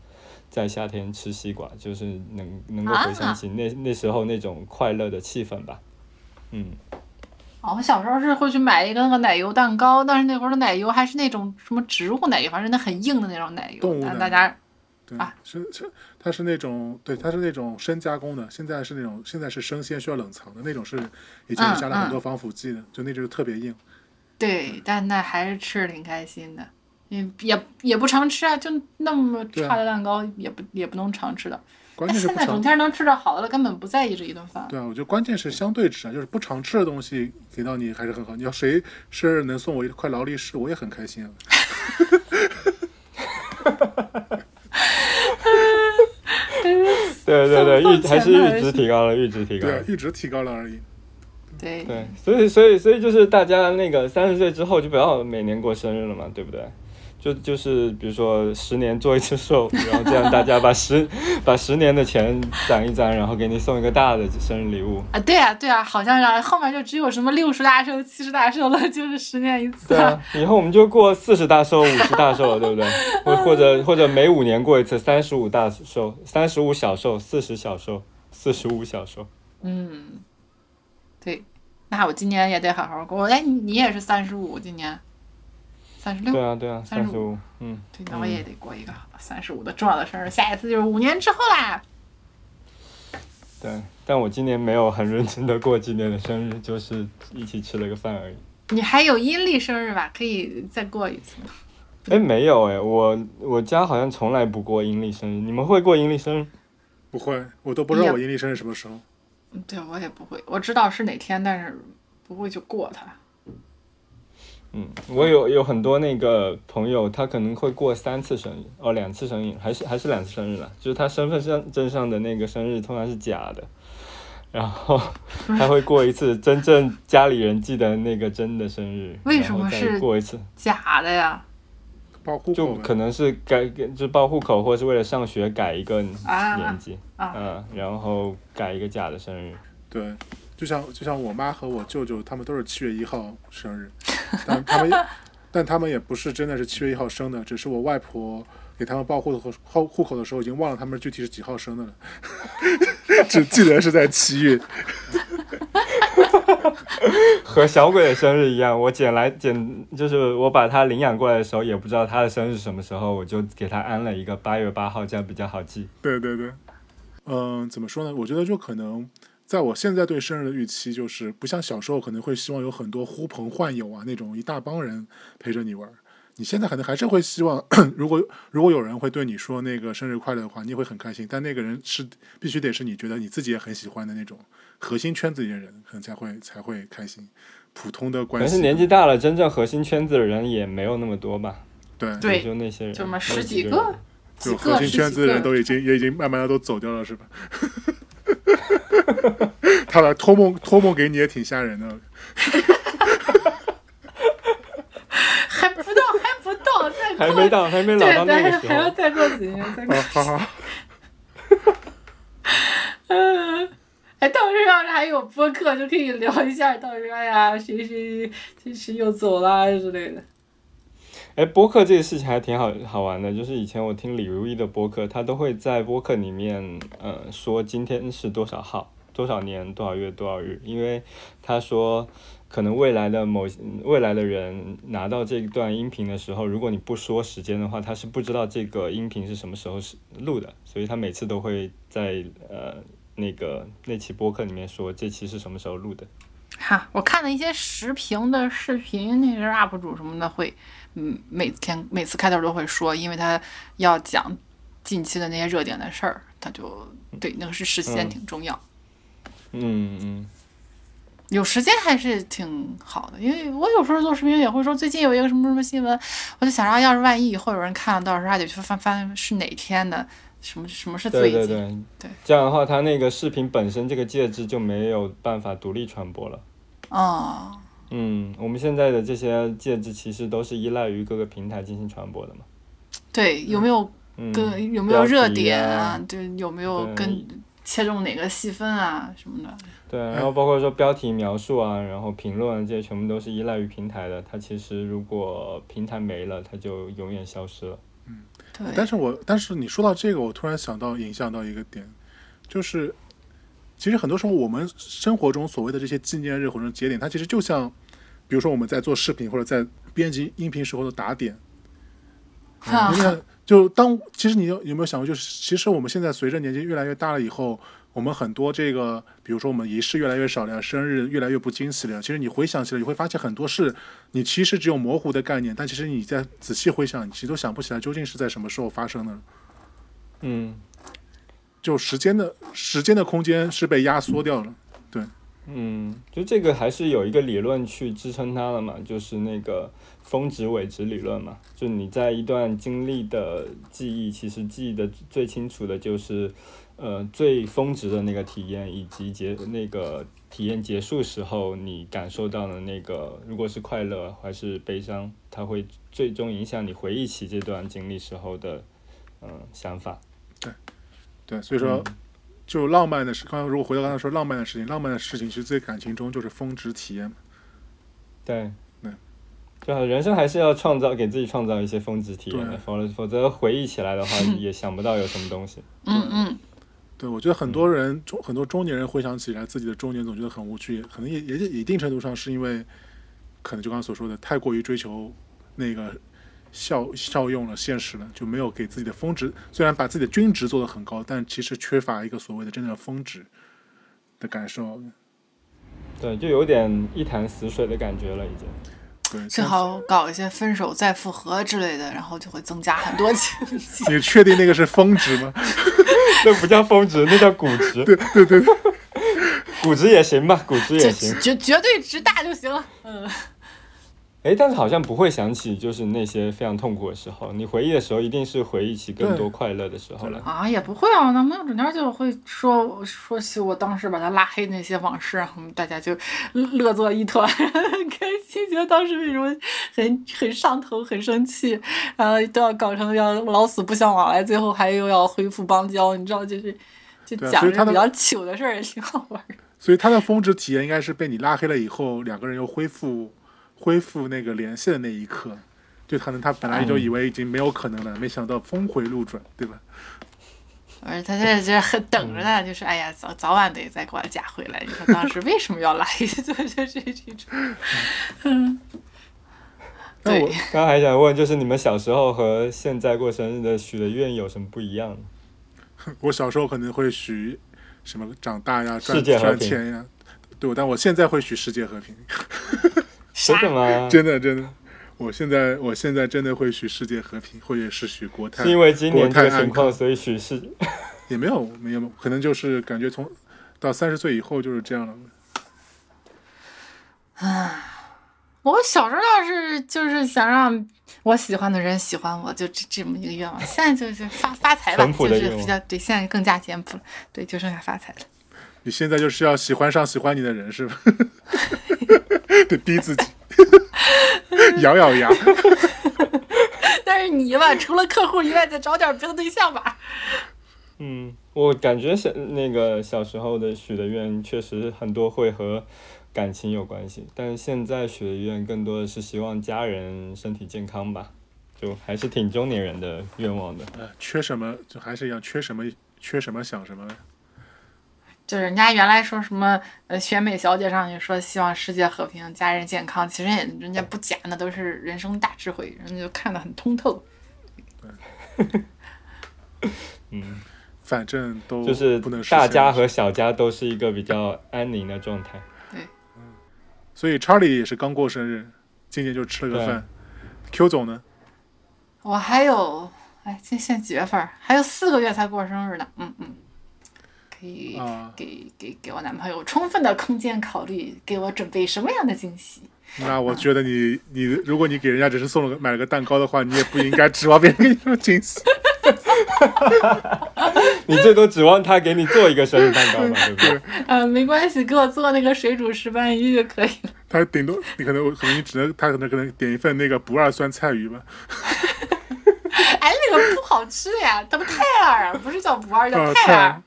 [SPEAKER 2] 在夏天吃西瓜，就是能能够回想起那、那时候那种快乐的气氛吧。嗯，
[SPEAKER 1] 哦，我小时候是会去买一个那个奶油蛋糕，但是那会儿的奶油还是那种什么植物奶油，反正那很硬的那种奶油
[SPEAKER 3] 动物，奶
[SPEAKER 1] 但大家
[SPEAKER 3] 对，
[SPEAKER 1] 啊
[SPEAKER 3] 是是，它是那种对，它是那种深加工的，现在是那种现在是生鲜需要冷藏的那种，是以前
[SPEAKER 1] 嗯
[SPEAKER 3] 加了很多防腐剂的，就那就是特别硬。
[SPEAKER 1] 对，但那还是吃的挺开心的，也也也不常吃啊，就那么差的蛋糕也不也不能常吃的。
[SPEAKER 3] 关键是
[SPEAKER 1] 现在整天能吃着好的了，根本不在意这一顿饭。
[SPEAKER 3] 对啊，我觉得关键是相对值啊，就是不常吃的东西给到你还是很好。你要谁生日能送我一块劳力士，我也很开心啊。
[SPEAKER 2] 对 (laughs) 对对，
[SPEAKER 1] 放
[SPEAKER 2] 阈还是阈值提高了，阈值提高了
[SPEAKER 3] 对啊，。阈值提高了而已。
[SPEAKER 1] 对
[SPEAKER 2] 对，所以所以所以就是大家那个三十岁之后就不要每年过生日了嘛，对不对？就就是比如说十年做一次寿，然后这样大家把十把十年的钱攒一攒，然后给你送一个大的生日礼物。
[SPEAKER 1] 啊，对啊，对啊，好像是后面就只有什么六十大寿、七十大寿了，就是十年一次。
[SPEAKER 2] 对啊，以后我们就过四十大寿、五十大寿了，对不对？或或者或者每五年过一次，三十五大寿、三十五小寿、四十小寿、四十五小寿。
[SPEAKER 1] 嗯，对，那我今年也得好好过。哎，你你也是三十五，今年三十六
[SPEAKER 2] 对。啊，对啊，三十五，嗯，
[SPEAKER 1] 对，那我也得过一个三十五的重要的生日，下一次就是五年之后啦。
[SPEAKER 2] 对。但我今年没有很认真的过今年的生日，就是一起吃了个饭而已。
[SPEAKER 1] 你还有阴历生日吧？可以再过一次吗？
[SPEAKER 2] 哎，没有哎，我我家好像从来不过阴历生日，你们会过阴历生日？
[SPEAKER 3] 不会，我都不知道我阴历生日什么时候。
[SPEAKER 1] 嗯对我也不会，我知道是哪天，但是不会去过它。
[SPEAKER 2] 嗯，我有有很多那个朋友，他可能会过三次生日，哦，两次生日，还是还是两次生日了，就是他身份证证上的那个生日通常是假的，(laughs) 然后他会过一次真正家里人记得那个真的生日，
[SPEAKER 1] 为什么
[SPEAKER 2] 然后再
[SPEAKER 1] 是
[SPEAKER 2] 过一次？
[SPEAKER 1] 假的呀？
[SPEAKER 3] 报户
[SPEAKER 2] 就
[SPEAKER 3] 口就
[SPEAKER 2] 可能是改，就报户口，或是为了上学改一个
[SPEAKER 1] 啊
[SPEAKER 2] 年纪，
[SPEAKER 1] 啊
[SPEAKER 2] 嗯，然后改一个假的生日。
[SPEAKER 3] 对，就像就像我妈和我舅舅他们都是七月一号生日，但他们 (laughs) 但他们也不是真的是七月一号生的，只是我外婆给他们报户口户户口的时候已经忘了他们具体是几号生的了，(laughs) 只记得是在七月。(laughs)
[SPEAKER 2] 和小鬼的生日一样，我捡来捡，就是我把他领养过来的时候，也不知道他的生日是什么时候，我就给他安了一个八月八号，这样比较好记。
[SPEAKER 3] 对对对，嗯，怎么说呢？我觉得就可能在我现在对生日的预期，就是不像小时候可能会希望有很多呼朋唤友啊那种一大帮人陪着你玩。你现在可能还是会希望，(coughs) 如果如果有人会对你说那个生日快乐的话，你也会很开心。但那个人是必须得是你觉得你自己也很喜欢的那种核心圈子里的人，可能才会才会开心。普通的关系，
[SPEAKER 2] 能是年纪大了，真正核心圈子的人也没有那么多吧，
[SPEAKER 3] 对
[SPEAKER 1] 对
[SPEAKER 2] 就那些人，
[SPEAKER 1] 就么十
[SPEAKER 2] 那个
[SPEAKER 1] 几个，
[SPEAKER 3] 就核心圈子的人都已经也已经慢慢的都走掉了，是吧？(laughs) 他来托梦托梦给你也挺吓人的。(laughs)
[SPEAKER 1] 还不到，还不到，再过
[SPEAKER 2] 还没到，还没到那
[SPEAKER 1] 对，
[SPEAKER 2] 个时候。
[SPEAKER 1] 还要再过几年，再过。
[SPEAKER 3] 啊，好好，
[SPEAKER 1] 嗯，(laughs) 哎，到时候要是还有播客，就可以聊一下，到时候哎呀，谁谁谁谁又走啦之类的。
[SPEAKER 2] 哎，播客这个事情还挺好好玩的，就是以前我听李如一的播客，他都会在播客里面，呃，说今天是多少号、多少年、多少月、多少日，因为他说可能未来的某未来的人拿到这段音频的时候，如果你不说时间的话，他是不知道这个音频是什么时候是录的，所以他每次都会在呃那个那期播客里面说这期是什么时候录的。
[SPEAKER 1] 哈，我看了一些时评的视频，那些 UP 主什么的会，嗯，每天每次开头都会说，因为他要讲近期的那些热点的事儿，他就对那个是时间
[SPEAKER 2] 嗯
[SPEAKER 1] 挺重要。
[SPEAKER 2] 嗯嗯。
[SPEAKER 1] 有时间还是挺好的，因为我有时候做视频也会说最近有一个什么什么新闻，我就想着要是万一以后有人看了，到时候还得去翻翻是哪天的，什么什么是最近，
[SPEAKER 2] 对对对
[SPEAKER 1] 对
[SPEAKER 2] 这样的话，它那个视频本身这个介质就没有办法独立传播了。
[SPEAKER 1] 哦，
[SPEAKER 2] 嗯，我们现在的这些介质其实都是依赖于各个平台进行传播的嘛。
[SPEAKER 1] 对，有没有
[SPEAKER 2] 嗯，
[SPEAKER 1] 跟有没有热点
[SPEAKER 2] 啊？
[SPEAKER 1] 对，有没有跟切中哪个细分啊什么的？
[SPEAKER 2] 对，然后包括说标题描述啊，然后评论啊这些全部都是依赖于平台的。它其实如果平台没了，它就永远消失了。
[SPEAKER 1] 嗯对，
[SPEAKER 3] 但是我但是你说到这个，我突然想到影响到一个点，就是其实很多时候我们生活中所谓的这些纪念日或者节点，它其实就像，比如说我们在做视频或者在编辑音频时候的打点，
[SPEAKER 1] 哈
[SPEAKER 3] 因为就当其实你有有没有想过，就是其实我们现在随着年纪越来越大了以后，我们很多这个，比如说我们仪式越来越少了，生日越来越不惊喜了。其实你回想起来，你会发现很多事，你其实只有模糊的概念，但其实你在仔细回想，你其实都想不起来究竟是在什么时候发生的。
[SPEAKER 2] 嗯，
[SPEAKER 3] 就时间的时间的空间是被压缩掉了。对，
[SPEAKER 2] 嗯，就这个还是有一个理论去支撑它的嘛，就是那个峰值尾值理论嘛。就你在一段经历的记忆，其实记忆的最清楚的就是，呃，最峰值的那个体验，以及结那个体验结束时候你感受到的那个，如果是快乐还是悲伤，它会最终影响你回忆起这段经历时候的，嗯、想法。
[SPEAKER 3] 对，所以说，就浪漫的事，刚刚如果回到刚才说浪漫的事情，浪漫的事情其实在感情中就是峰值体验。嘛。
[SPEAKER 2] 对，
[SPEAKER 3] 对，
[SPEAKER 2] 就人生还是要创造给自己创造一些峰值体验的，否则否则回忆起来的话也想不到有什么东西。
[SPEAKER 1] 嗯嗯，
[SPEAKER 3] 对，我觉得很多人中很多中年人回想起来自己的中年，总觉得很无趣，可能也也也一定程度上是因为，可能就刚刚所说的太过于追求那个效效用了、现实了，就没有给自己的峰值，虽然把自己的均值做得很高，但其实缺乏一个所谓的真正的峰值的感受。
[SPEAKER 2] 对，就有点一潭死水的感觉了，已经。
[SPEAKER 3] 对，
[SPEAKER 1] 最好搞一些分手再复合之类的，然后就会增加很多情绪。(laughs)
[SPEAKER 3] 你确定那个是峰值吗？(laughs)
[SPEAKER 2] 那不叫峰值，那叫估值。
[SPEAKER 3] 对对对，
[SPEAKER 2] 估 (laughs) 值也行吧，估值也行。
[SPEAKER 1] 绝绝对值大就行了。嗯，
[SPEAKER 2] 哎，但是好像不会想起就是那些非常痛苦的时候，你回忆的时候一定是回忆起更多快乐的时候了。
[SPEAKER 1] 啊，也不会啊，那没有整天就会说说起我当时把他拉黑那些往事，然后大家就乐作一团，很 (laughs) 开心，觉得当时为什么很很上头，很生气，然后都要搞成要老死不相往来，最后还又要恢复邦交，你知道，就是就讲着比较糗的事儿，也挺好玩的。
[SPEAKER 3] 所以他的峰值体验应该是被你拉黑了以后，两个人又恢复恢复那个联系的那一刻，就可能他本来就以为已经没有可能了，没想到峰回路转，对吧？(laughs)
[SPEAKER 1] 而且他现在就是很等着呢，就是哎呀，早早晚得再给我加回来。你说当时为什么要拉黑？(laughs) 就就是这种，嗯，(laughs)
[SPEAKER 3] 那我。
[SPEAKER 2] 刚刚还想问，就是你们小时候和现在过生日的许的愿有什么不一样？
[SPEAKER 3] 我小时候可能会许什么长大呀、赚
[SPEAKER 2] 世界和平
[SPEAKER 3] 赚钱呀，对，但我现在会许世界和平，
[SPEAKER 2] 真的吗？
[SPEAKER 3] 真的真的。我现在我现在真的会许世界和平，或者是许国泰，
[SPEAKER 2] 是因为今年这个情况，所以许世
[SPEAKER 3] 也没有没有，可能就是感觉从到三十岁以后就是这样了。
[SPEAKER 1] 我小时候要是就是想让我喜欢的人喜欢我，就这这么一个愿望。现在就是发发财吧，就是比较对，现在更加简朴了，对，就剩下发财了。
[SPEAKER 3] 你现在就是要喜欢上喜欢你的人是吧？(laughs) 得逼自己，(laughs) 咬咬牙。(laughs)
[SPEAKER 1] 但是你吧，除了客户以外，再找点别的对象吧。
[SPEAKER 2] 嗯，我感觉小那个小时候的许的愿确实很多会和感情有关系，但是现在许的愿更多的是希望家人身体健康吧，就还是挺中年人的愿望的。
[SPEAKER 3] 呃，缺什么就还是一样，缺什么缺什么想什么。
[SPEAKER 1] 就是人家原来说什么呃选美小姐上去说希望世界和平、家人健康，其实也人家不假，那都是人生大智慧，人家就看得很通透。(laughs)
[SPEAKER 2] 嗯，
[SPEAKER 3] 反正都
[SPEAKER 2] 就是
[SPEAKER 3] 不能
[SPEAKER 2] 大家和小家都是一个比较安宁的状态。
[SPEAKER 3] 对所以 Charlie 也是刚过生日，今年就吃了个饭。Q 总呢？
[SPEAKER 1] 我还有，哎，现现在几月份？还有四个月才过生日呢。嗯嗯，可以
[SPEAKER 3] 啊
[SPEAKER 1] 给给给我男朋友充分的空间考虑，给我准备什么样的惊喜。
[SPEAKER 3] 那我觉得你你如果你给人家只是送了个买了个蛋糕的话，你也不应该指望别人给你什么惊喜。(laughs)
[SPEAKER 2] 你最多指望他给你做一个生日蛋糕吧，对不对？
[SPEAKER 1] 呃，没关系，给我做那个水煮石斑鱼就可以了。
[SPEAKER 3] 他顶多你可能可能你只能他可能可能点一份那个不二酸菜鱼吧。(laughs)
[SPEAKER 1] 哎，那个不好吃呀，它不泰尔啊，不是叫不二，叫
[SPEAKER 3] 啊
[SPEAKER 1] 泰尔。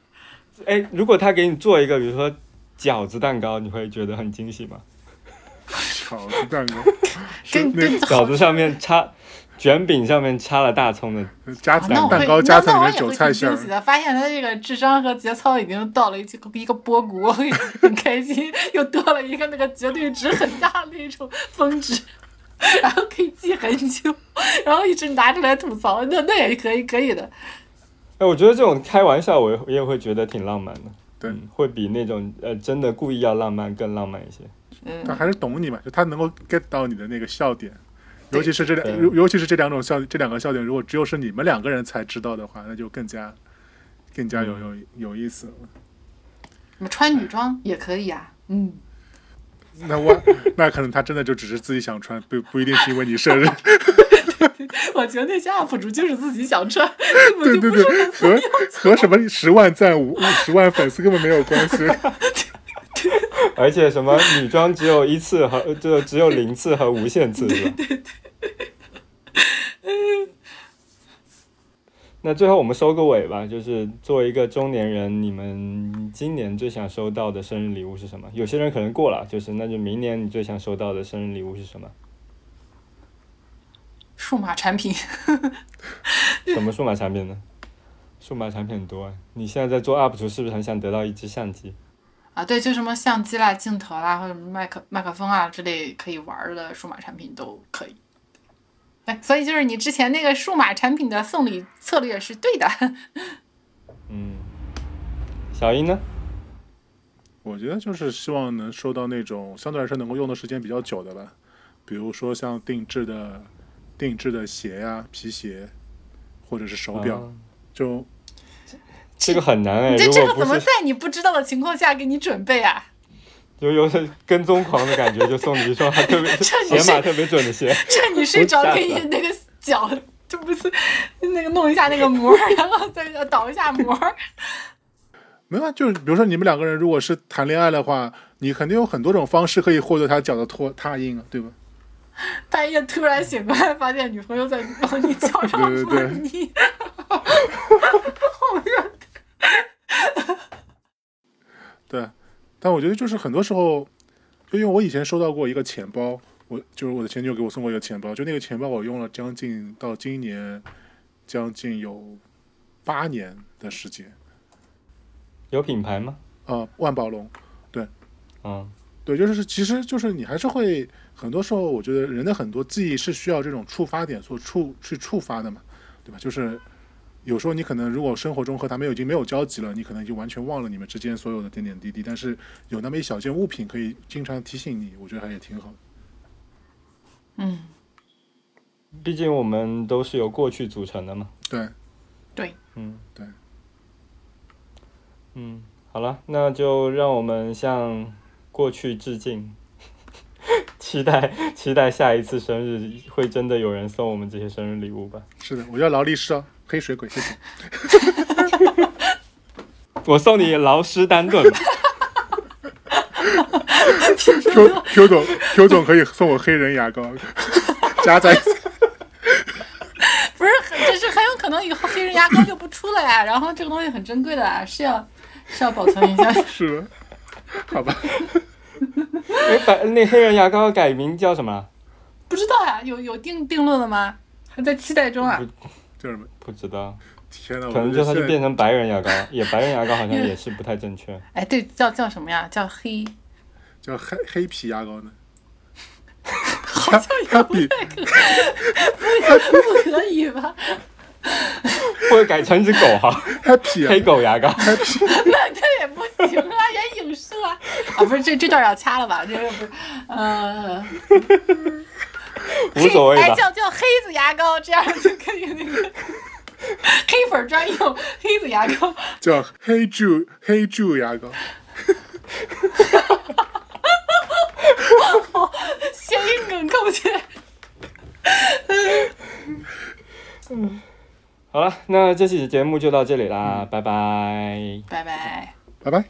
[SPEAKER 3] 泰
[SPEAKER 2] 哎，如果他给你做一个，比如说饺子蛋糕，你会觉得很惊喜吗？
[SPEAKER 3] 饺子蛋糕 (laughs)
[SPEAKER 1] 跟跟
[SPEAKER 2] 饺子上面插卷饼上面插了大葱的，
[SPEAKER 3] 加
[SPEAKER 1] 啊那我会
[SPEAKER 3] 蛋糕加层里面
[SPEAKER 1] 那那我会
[SPEAKER 3] 韭菜馅儿。
[SPEAKER 1] 挺惊喜的，发现他这个智商和节操已经到了一个一个波谷，我很开心，又多了一个那个绝对值很大的那种峰值，然后可以记很久，然后一直拿出来吐槽，那那也可以可以的。
[SPEAKER 2] 哎，我觉得这种开玩笑，我我也会觉得挺浪漫的。
[SPEAKER 3] 对
[SPEAKER 2] 嗯，会比那种呃真的故意要浪漫更浪漫一些。
[SPEAKER 1] 嗯，
[SPEAKER 3] 他还是懂你嘛，就他能够 get 到你的那个笑点，尤其是这两，尤尤其是这两种笑，这两个笑点，如果只有是你们两个人才知道的话，那就更加更加有有有意思了。
[SPEAKER 1] 么穿女装也可以啊。嗯，
[SPEAKER 3] 那我那可能他真的就只是自己想穿，不不一定是因为你生日。(laughs) (laughs)
[SPEAKER 1] 我觉得那些 UP 主就是自己想穿，(laughs)
[SPEAKER 3] 对对对，和 (laughs) 和什么十万赞五十万粉丝根本没有关系。
[SPEAKER 2] 而且什么女装只有一次和就只有零次和无限次是吧？那最后我们收个尾吧，就是作为一个中年人，你们今年最想收到的生日礼物是什么？有些人可能过了，就是那就明年你最想收到的生日礼物是什么？
[SPEAKER 1] 数码产品。(laughs)
[SPEAKER 2] 什么数码产品呢？数码产品很多啊。你现在在做 UP 主，是不是很想得到一支相机？
[SPEAKER 1] 啊，对，就什么相机啦、镜头啦，或者麦克麦克风啊之类可以玩儿的数码产品都可以。对，所以就是你之前那个数码产品的送礼策略是对的。(laughs)
[SPEAKER 2] 嗯，小英呢？
[SPEAKER 3] 我觉得就是希望能收到那种相对来说能够用的时间比较久的吧，比如说像定制的、定制的鞋呀、皮鞋，或者是手表，
[SPEAKER 2] 啊
[SPEAKER 3] 就
[SPEAKER 2] 这个很难哎，
[SPEAKER 1] 这这个怎么在你不知道的情况下给你准备啊？
[SPEAKER 2] 就有点跟踪狂的感觉，就送你一双还 (laughs) 特别
[SPEAKER 1] 这
[SPEAKER 2] 鞋码特别准的鞋。
[SPEAKER 1] 趁你睡着给
[SPEAKER 2] 吓死
[SPEAKER 1] 你那个脚，就不是那个弄一下那个膜，然后再倒一下膜。(laughs)
[SPEAKER 3] 没有啊，就是比如说你们两个人如果是谈恋爱的话，你肯定有很多种方式可以获得他脚的托踏印啊，对吧？(laughs)
[SPEAKER 1] 半夜突然醒过来，发现女朋友在帮你脚上
[SPEAKER 3] 对对
[SPEAKER 1] 抹
[SPEAKER 3] 对
[SPEAKER 1] 泥，(laughs)
[SPEAKER 3] 对，但我觉得就是很多时候，就因为我以前收到过一个钱包，我就是我的前女友给我送过一个钱包，就那个钱包我用了将近到今年将近有八年的时间。
[SPEAKER 2] 有品牌吗？
[SPEAKER 3] 啊、万宝龙，对
[SPEAKER 2] 嗯，
[SPEAKER 3] 对，就是其实就是你还是会很多时候，我觉得人的很多记忆是需要这种触发点所触去触发的嘛，对吧？就是有时候你可能如果生活中和他们已经没有交集了，你可能就完全忘了你们之间所有的点点滴滴，但是有那么一小件物品可以经常提醒你，我觉得还也挺好的。
[SPEAKER 1] 嗯，
[SPEAKER 2] 毕竟我们都是由过去组成的嘛。
[SPEAKER 3] 对，
[SPEAKER 1] 对，
[SPEAKER 2] 嗯，
[SPEAKER 3] 对。
[SPEAKER 2] 嗯，好了，那就让我们向过去致敬，期待期待下一次生日会真的有人送我们这些生日礼物吧。
[SPEAKER 3] 是的，我叫劳力士啊，黑水鬼，谢谢。(laughs)
[SPEAKER 2] 我送你劳斯丹顿吧。
[SPEAKER 3] Q Q 总 Q 总可以送我黑人牙膏，(laughs) 加在一起。
[SPEAKER 1] 不是很，这是很有可能以后黑人牙膏就不出了呀。然后这个东西很珍贵的啊，是要是要保存一下。(laughs)
[SPEAKER 3] 是的，好吧，(laughs)
[SPEAKER 2] 哎，白那黑人牙膏改名叫什么？
[SPEAKER 1] 不知道呀，有有定定论了吗？还在期待中啊。
[SPEAKER 3] 就是
[SPEAKER 2] 不知道，
[SPEAKER 3] 天呐，
[SPEAKER 2] 可能就它就变成白人牙膏，(laughs) 也白人牙膏好像也是不太正确。
[SPEAKER 1] 哎，对，叫叫什么呀？叫黑，
[SPEAKER 3] 叫黑黑皮牙膏呢。
[SPEAKER 1] 好像也不太可不不可以吧？(laughs)
[SPEAKER 2] 或者改成一只狗哈
[SPEAKER 3] ，Happy
[SPEAKER 2] 黑
[SPEAKER 3] 啊
[SPEAKER 2] 狗牙膏。
[SPEAKER 1] 那这也不行啊，也影视啊。啊，不是这这段要掐了吧？这个不是，呃，
[SPEAKER 2] 无所谓
[SPEAKER 1] 黑哎，叫叫黑子牙膏，这样就可以那个黑粉专用黑子牙膏。
[SPEAKER 3] 叫黑柱黑柱牙膏。(laughs)
[SPEAKER 1] 谐音梗够切。
[SPEAKER 2] 好了，那这期的节目就到这里啦，拜拜。
[SPEAKER 1] 拜拜。
[SPEAKER 3] 拜拜。